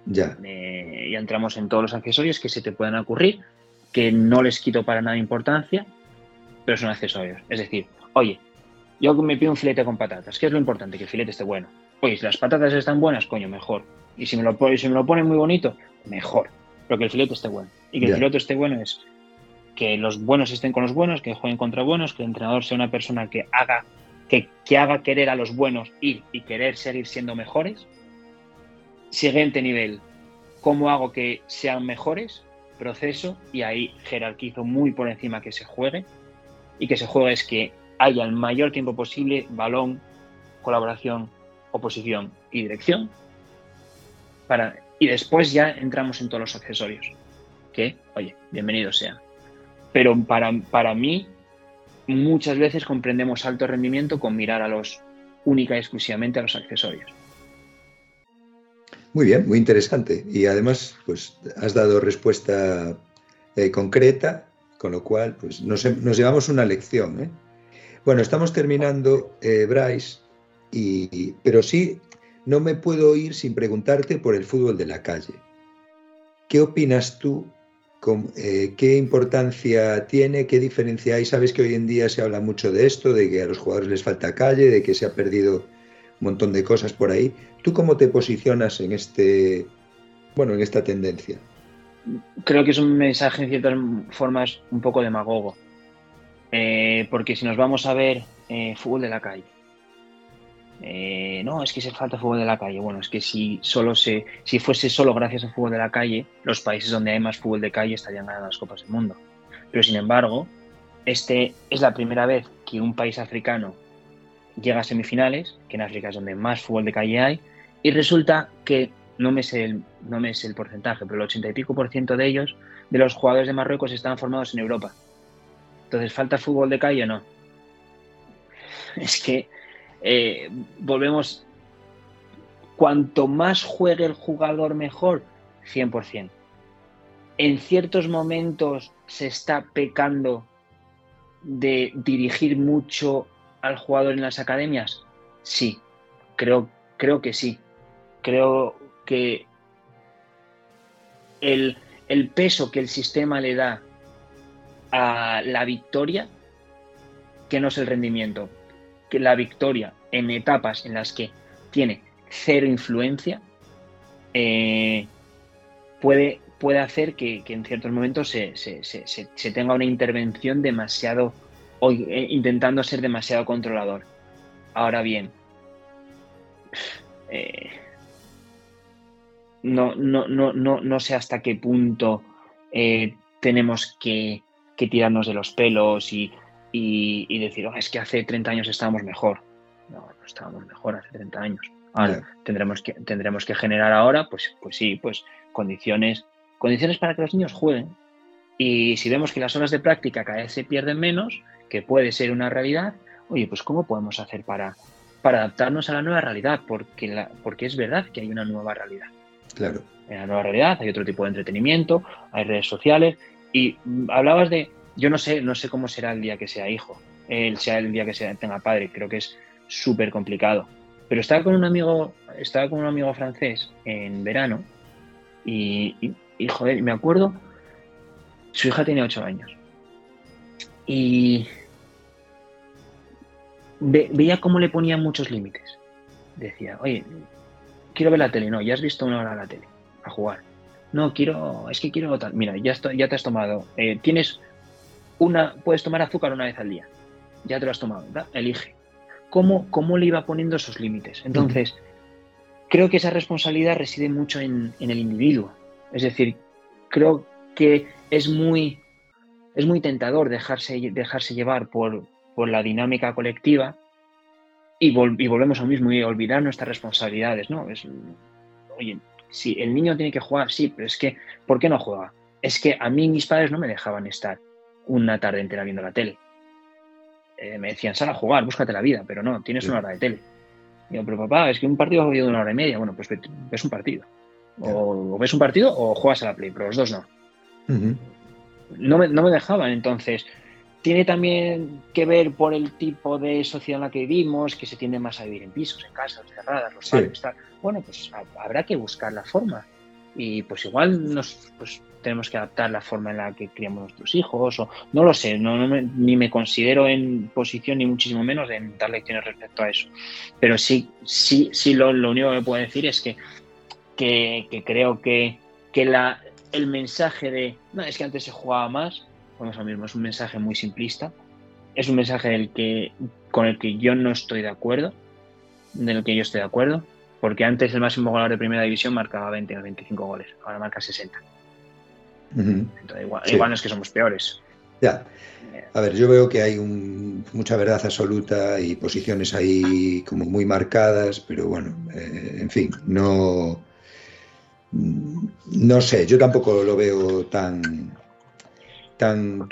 Ya. Eh, ya entramos en todos los accesorios que se te puedan ocurrir, que no les quito para nada importancia, pero son accesorios. Es decir, oye, yo me pido un filete con patatas. ¿Qué es lo importante? Que el filete esté bueno. Oye, si las patatas están buenas, coño, mejor. Y si me lo, si me lo ponen muy bonito, mejor. Pero que el filete esté bueno. Y que el filete esté bueno es que los buenos estén con los buenos, que jueguen contra buenos, que el entrenador sea una persona que haga, que, haga querer a los buenos ir y querer seguir siendo mejores. Siguiente nivel, ¿cómo hago que sean mejores? Proceso, y ahí jerarquizo muy por encima que se juegue. Y que se juegue es que haya el mayor tiempo posible balón, colaboración, oposición y dirección. Para, y después ya entramos en todos los accesorios. Que, oye, bienvenido sea pero para, para mí muchas veces comprendemos alto rendimiento con mirar a los única y exclusivamente a los accesorios. Muy bien, muy interesante. Y además, pues has dado respuesta eh, concreta, con lo cual, pues nos, llevamos una lección. ¿eh? Bueno, estamos terminando, eh, Bryce, y, pero sí, no me puedo ir sin preguntarte por el fútbol de la calle. ¿Qué opinas tú eh, qué importancia tiene, qué diferencia hay. Sabes que hoy en día se habla mucho de esto, de que a los jugadores les falta calle, de que se ha perdido un montón de cosas por ahí. ¿Tú cómo te posicionas en este, bueno, en esta tendencia? creo que es un mensaje en ciertas formas un poco demagogo. Eh, porque si nos vamos a ver eh, fútbol de la calle, eh, no, es que se falta fútbol de la calle. Bueno, es que si solo se, si fuese solo gracias al fútbol de la calle, los países donde hay más fútbol de calle estarían ganando las copas del mundo. Pero sin embargo, este es la primera vez que un país africano llega a semifinales, que en África es donde más fútbol de calle hay, y resulta que no me el, no me sé el porcentaje, pero el ochenta y pico por ciento de ellos, de los jugadores de Marruecos, están formados en Europa. Entonces, ¿falta fútbol de calle o no? <laughs> Es que eh, volvemos, cuanto más juegue el jugador mejor, 100%. En ciertos momentos se está pecando de dirigir mucho al jugador en las academias. Sí, creo, creo que sí. Creo que el, el peso que el sistema le da a la victoria, que no es el rendimiento, la victoria en etapas en las que tiene cero influencia, eh, puede, puede hacer que, en ciertos momentos se, se, tenga una intervención demasiado, eh, intentando ser demasiado controlador. Ahora bien, eh, no, no, no, no, no sé hasta qué punto tenemos que tirarnos de los pelos y y, decir, oh, es que hace 30 años estábamos mejor. No, no estábamos mejor hace 30 años. Ahora, tendremos, que, tendremos que generar ahora, pues, pues sí, pues condiciones, condiciones para que los niños jueguen. Y si vemos que las horas de práctica cada vez se pierden menos, que puede ser una realidad, oye, pues ¿cómo podemos hacer para, para adaptarnos a la nueva realidad? Porque, la, porque es verdad que hay una nueva realidad. Claro. En la nueva realidad hay otro tipo de entretenimiento, hay redes sociales. Y hablabas de, yo no sé, no sé cómo será el día que sea hijo, el sea el día que sea, tenga padre, creo que es súper complicado. Pero estaba con un amigo, estaba con un amigo francés en verano y, joder, me acuerdo, su hija tenía ocho años y veía cómo le ponían muchos límites. Decía, oye, quiero ver la tele, no, ya has visto una hora la tele, a jugar. No, quiero, es que quiero Mira, ya, ya te has tomado, eh, tienes una, puedes tomar azúcar una vez al día. Ya te lo has tomado, ¿verdad? Elige. ¿Cómo, cómo le iba poniendo esos límites? Entonces, creo que esa responsabilidad reside mucho en, el individuo. Es decir, creo que es muy, es muy tentador dejarse, dejarse llevar por, por la dinámica colectiva y, volvemos lo mismo y olvidar nuestras responsabilidades, ¿no? Es, oye, si el niño tiene que jugar, sí, pero es que, ¿por qué no juega? Es que a mí mis padres no me dejaban estar una tarde entera viendo la tele. Eh, me decían, sal a jugar, búscate la vida, pero no, tienes una hora de tele. Digo, pero papá, es que un partido ha de una hora y media. Bueno, pues ves un partido. O, ves un partido o juegas a la Play, pero los dos no. no, me, no me dejaban, entonces tiene también que ver por el tipo de sociedad en la que vivimos, que se tiende más a vivir en pisos, en casas cerradas, los padres, Bueno, pues habrá que buscar la forma. Y pues igual nos, pues, tenemos que adaptar la forma en la que criamos nuestros hijos, o no lo sé, no, ni me considero en posición, ni muchísimo menos, de dar lecciones respecto a eso. Pero sí, sí, sí, lo, único que puedo decir es que, que, creo que, que la, el mensaje de, no, es que antes se jugaba más, vamos a mismo, es un mensaje muy simplista, es un mensaje del que, con el que yo no estoy de acuerdo, del que yo estoy de acuerdo, porque antes el máximo goleador de primera división marcaba 20 o 25 goles, ahora marca 60. Entonces, igual, no es que somos peores. Ya. A ver, yo veo que hay mucha verdad absoluta y posiciones ahí como muy marcadas, pero bueno, eh, en fin, no, no sé, yo tampoco lo veo tan, tan,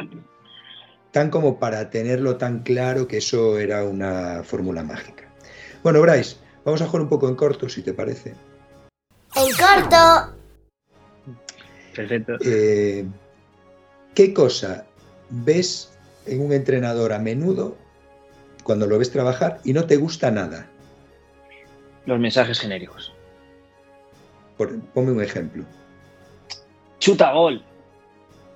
tan como para tenerlo tan claro que eso era una fórmula mágica. Bueno, Bryce, vamos a jugar un poco en corto, si te parece. En corto. Perfecto. Eh, ¿Qué cosa ves en un entrenador a menudo cuando lo ves trabajar y no te gusta nada? Los mensajes genéricos. ponme un ejemplo. Chuta gol.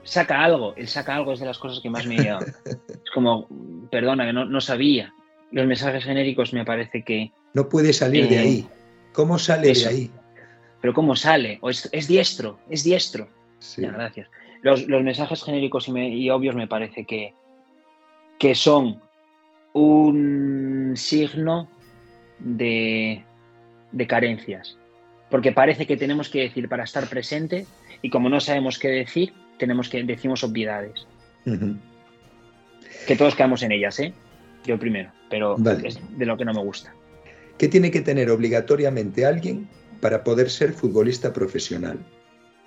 Saca algo. Él saca algo es de las cosas que más me <laughs> es como, perdona, que no, sabía. Los mensajes genéricos me parece que. No puede salir de eh, ahí. ¿Cómo sale de ahí? pero ¿cómo sale? O es, diestro, es diestro. Sí. gracias. Los, mensajes genéricos y, obvios me parece que, que son un signo de, de carencias. Porque parece que tenemos que decir para estar presente y como no sabemos qué decir, tenemos que decimos obviedades. Que todos quedamos en ellas, ¿eh? Yo primero, pero es de lo que no me gusta. ¿Qué tiene que tener obligatoriamente alguien para poder ser futbolista profesional?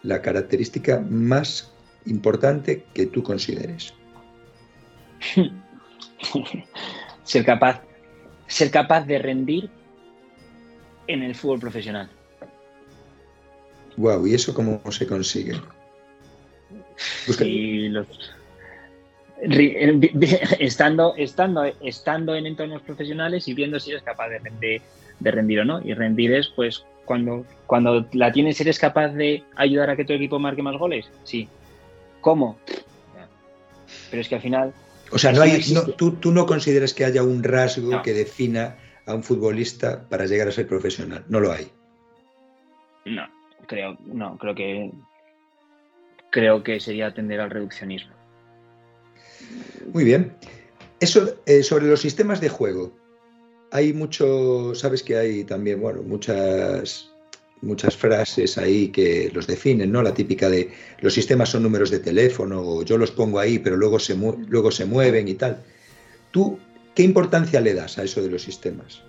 La característica más importante que tú consideres. <laughs> ser capaz, ser capaz de rendir en el fútbol profesional. Wow, ¿y eso cómo se consigue? <laughs> estando, estando, estando en entornos profesionales y viendo si eres capaz de, de, rendir o no. Y rendir es, pues, cuando, cuando la tienes, eres capaz de ayudar a que tu equipo marque más goles. Sí. ¿Cómo? Pero es que al final. O sea, no hay, tú, tú, no consideras que haya un rasgo que defina a un futbolista para llegar a ser profesional. No lo hay. No, creo, no, creo que creo que sería atender al reduccionismo. Muy bien. Eso eh, sobre los sistemas de juego. Hay mucho, sabes que hay también, bueno, muchas muchas frases ahí que los definen, ¿no? La típica de los sistemas son números de teléfono, o yo los pongo ahí, pero luego se, luego se mueven y tal. ¿Tú qué importancia le das a eso de los sistemas?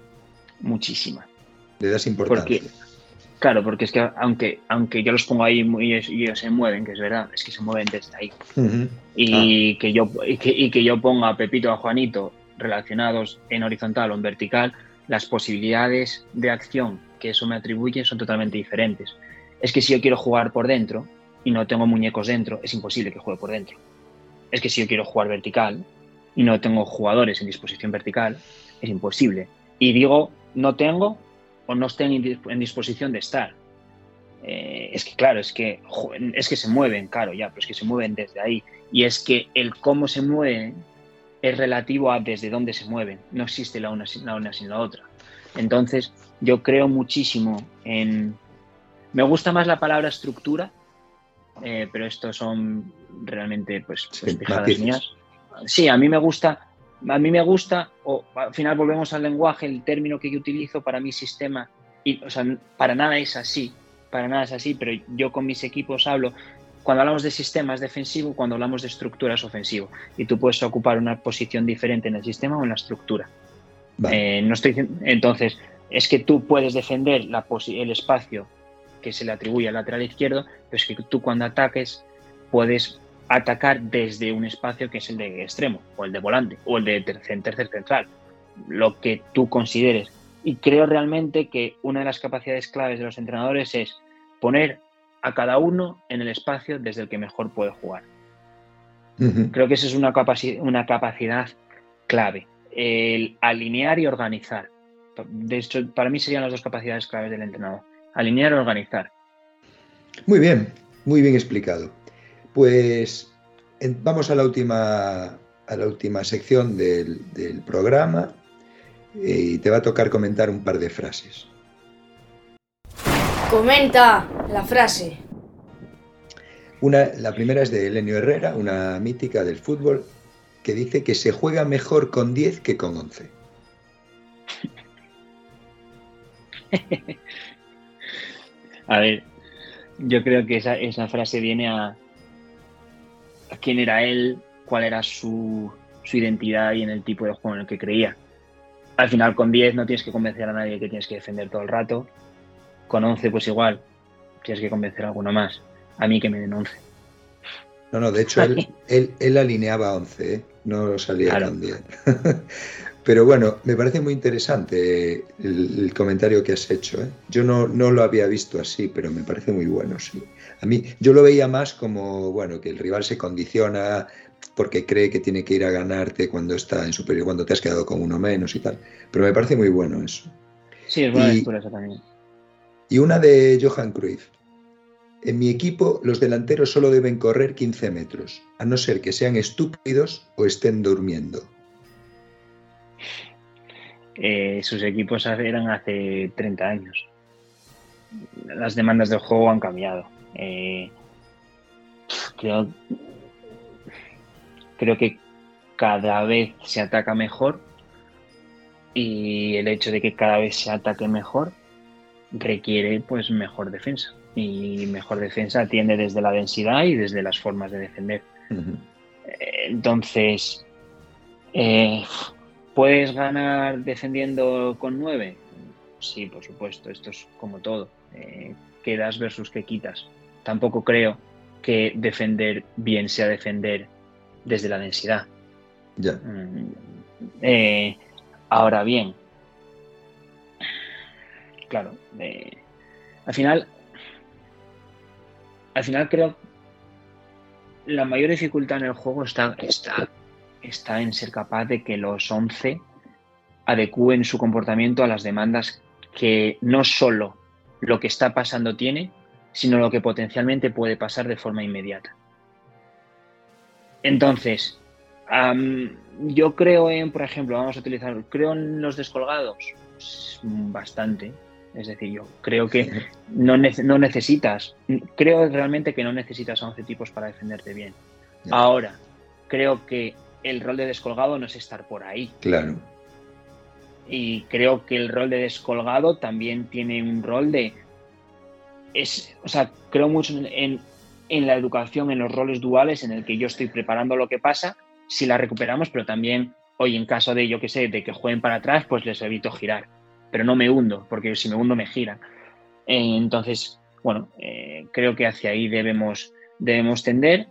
Muchísima. ¿Le das importancia? Claro, porque es que aunque, aunque yo los pongo ahí y ellos, se mueven, que es verdad, es que se mueven desde ahí. y, ah. que yo, y que, yo ponga a Pepito a Juanito relacionados en horizontal o en vertical, las posibilidades de acción que eso me atribuye son totalmente diferentes. Es que si yo quiero jugar por dentro y no tengo muñecos dentro, es imposible que juegue por dentro. Es que si yo quiero jugar vertical y no tengo jugadores en disposición vertical, es imposible. Y digo, no tengo no estén en disposición de estar. Eh, es que claro, es que, es que se mueven, claro, ya, pero es que se mueven desde ahí. Y es que el cómo se mueven es relativo a desde dónde se mueven. No existe la una, la una sin la otra. Entonces, yo creo muchísimo en... Me gusta más la palabra estructura, eh, pero estos son realmente pues, pues mías. Sí, a mí me gusta a mí me gusta, o al final volvemos al lenguaje, el término que yo utilizo para mi sistema, y, o sea, para nada es así, para nada es así, pero yo con mis equipos hablo, cuando hablamos de sistemas defensivo, cuando hablamos de estructuras ofensivo, y tú puedes ocupar una posición diferente en el sistema o en la estructura. Eh, no estoy, entonces, es que tú puedes defender la el espacio que se le atribuye al lateral izquierdo, pero es que tú cuando ataques puedes atacar desde un espacio que es el de extremo, o el de volante, o el de tercer, tercer central, lo que tú consideres. Y creo realmente que una de las capacidades claves de los entrenadores es poner a cada uno en el espacio desde el que mejor puede jugar. Creo que esa es una, una capacidad clave, el alinear y organizar. De hecho, para mí serían las dos capacidades claves del entrenador, alinear y organizar. Muy bien, muy bien explicado. Pues vamos a la última, a la última sección del, programa eh, y te va a tocar comentar un par de frases. Comenta la frase. Una, la primera es de Elenio Herrera, una mítica del fútbol, que dice que se juega mejor con 10 que con 11. <laughs> a ver, yo creo que esa, esa frase viene a, quién era él, cuál era su, identidad y en el tipo de juego en el que creía. Al final con 10 no tienes que convencer a nadie que tienes que defender todo el rato. Con 11 pues igual, tienes que convencer a alguno más. A mí que me den 11. No, no, de hecho <laughs> él, él, alineaba 11, ¿eh? no salía con 10. <laughs> Pero bueno, me parece muy interesante el, comentario que has hecho. ¿eh? Yo no, no, lo había visto así, pero me parece muy bueno, sí. A mí, yo lo veía más como, bueno, que el rival se condiciona porque cree que tiene que ir a ganarte cuando está en superior, cuando te has quedado con uno menos y tal. Pero me parece muy bueno eso. Sí, es buena lectura eso también. Y una de Johan Cruyff. En mi equipo, los delanteros solo deben correr 15 metros, a no ser que sean estúpidos o estén durmiendo. Eh, sus equipos eran hace 30 años. Las demandas del juego han cambiado. Eh, creo, creo que cada vez se ataca mejor y el hecho de que cada vez se ataque mejor requiere pues mejor defensa y mejor defensa tiende desde la densidad y desde las formas de defender. Entonces, eh, ¿puedes ganar defendiendo con 9? Sí, por supuesto, esto es como todo. Eh, quedas versus que quitas. Tampoco creo que defender bien sea defender desde la densidad. Ya. Mm, eh, ahora bien, claro, al final, al final creo la mayor dificultad en el juego está, está, está en ser capaz de que los 11 adecúen su comportamiento a las demandas que no solo lo que está pasando tiene, sino lo que potencialmente puede pasar de forma inmediata. Entonces, yo creo en, por ejemplo, vamos a utilizar, creo en los descolgados, pues, bastante. Es decir, yo creo que no, no, necesitas, creo realmente que no necesitas a 11 tipos para defenderte bien. Ahora, creo que el rol de descolgado no es estar por ahí. Claro. Y creo que el rol de descolgado también tiene un rol de. Es, o sea, creo mucho en, en la educación, en los roles duales, en el que yo estoy preparando lo que pasa, si la recuperamos, pero también hoy en caso de, yo que sé, de que jueguen para atrás, pues les evito girar pero no me hundo, porque si me hundo me gira. Eh, entonces, bueno, eh, creo que hacia ahí debemos, debemos tender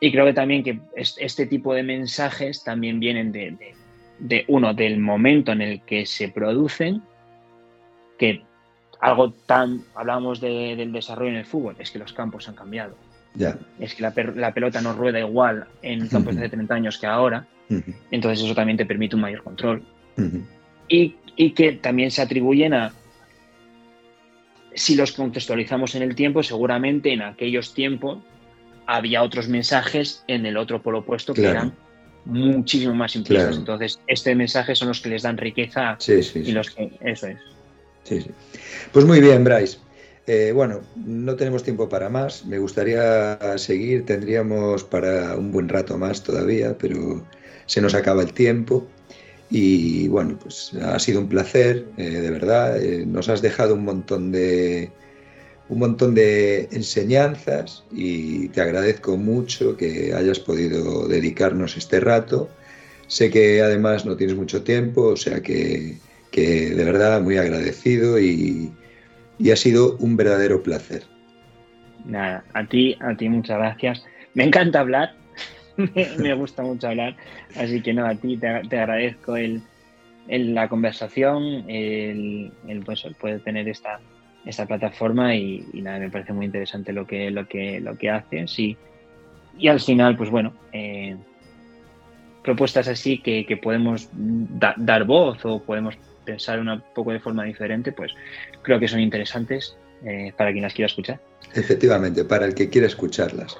y creo que también que este tipo de mensajes también vienen de, uno, del momento en el que se producen, que algo tan, hablamos del desarrollo en el fútbol, es que los campos han cambiado. Ya. Es que la, pelota no rueda igual en campos de hace 30 años que ahora, entonces eso también te permite un mayor control. Y y que también se atribuyen a, si los contextualizamos en el tiempo, seguramente en aquellos tiempos había otros mensajes en el otro polo opuesto que eran muchísimo más implícitos. Entonces, este mensaje son los que les dan riqueza y los que. Eso es. Pues muy bien, Bryce. Eh, bueno, no tenemos tiempo para más. Me gustaría seguir. Tendríamos para un buen rato más todavía, pero se nos acaba el tiempo. Y bueno, pues ha sido un placer, eh, de verdad. Eh, nos has dejado un montón de un montón de enseñanzas y te agradezco mucho que hayas podido dedicarnos este rato. Sé que además no tienes mucho tiempo, o sea que, que de verdad muy agradecido y, y, ha sido un verdadero placer. Nada, a ti, a ti muchas gracias. Me encanta hablar, <laughs> me, gusta mucho hablar. Así que no, a ti te, agradezco el, la conversación, el, pues, el poder tener esta, esta plataforma y, nada, me parece muy interesante lo que, lo que, lo que haces y, y al final, pues bueno, eh, propuestas así que, podemos dar voz o podemos pensar un poco de forma diferente, pues creo que son interesantes eh, para quien las quiera escuchar. Efectivamente, para el que quiera escucharlas.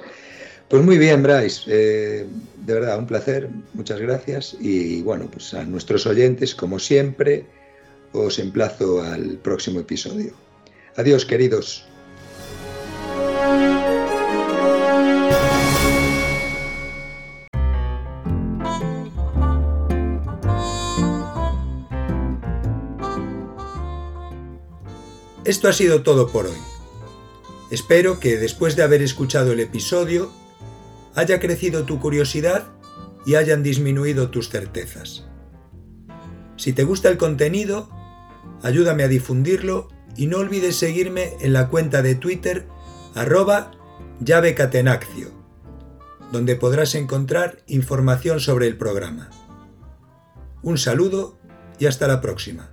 Pues muy bien, Bryce. Eh, de verdad, un placer. Muchas gracias. Y bueno, pues a nuestros oyentes, como siempre, os emplazo al próximo episodio. Adiós, queridos. Esto ha sido todo por hoy. Espero que después de haber escuchado el episodio haya crecido tu curiosidad y hayan disminuido tus certezas. Si te gusta el contenido, ayúdame a difundirlo y no olvides seguirme en la cuenta de Twitter arroba llavecatenaccio, donde podrás encontrar información sobre el programa. Un saludo y hasta la próxima.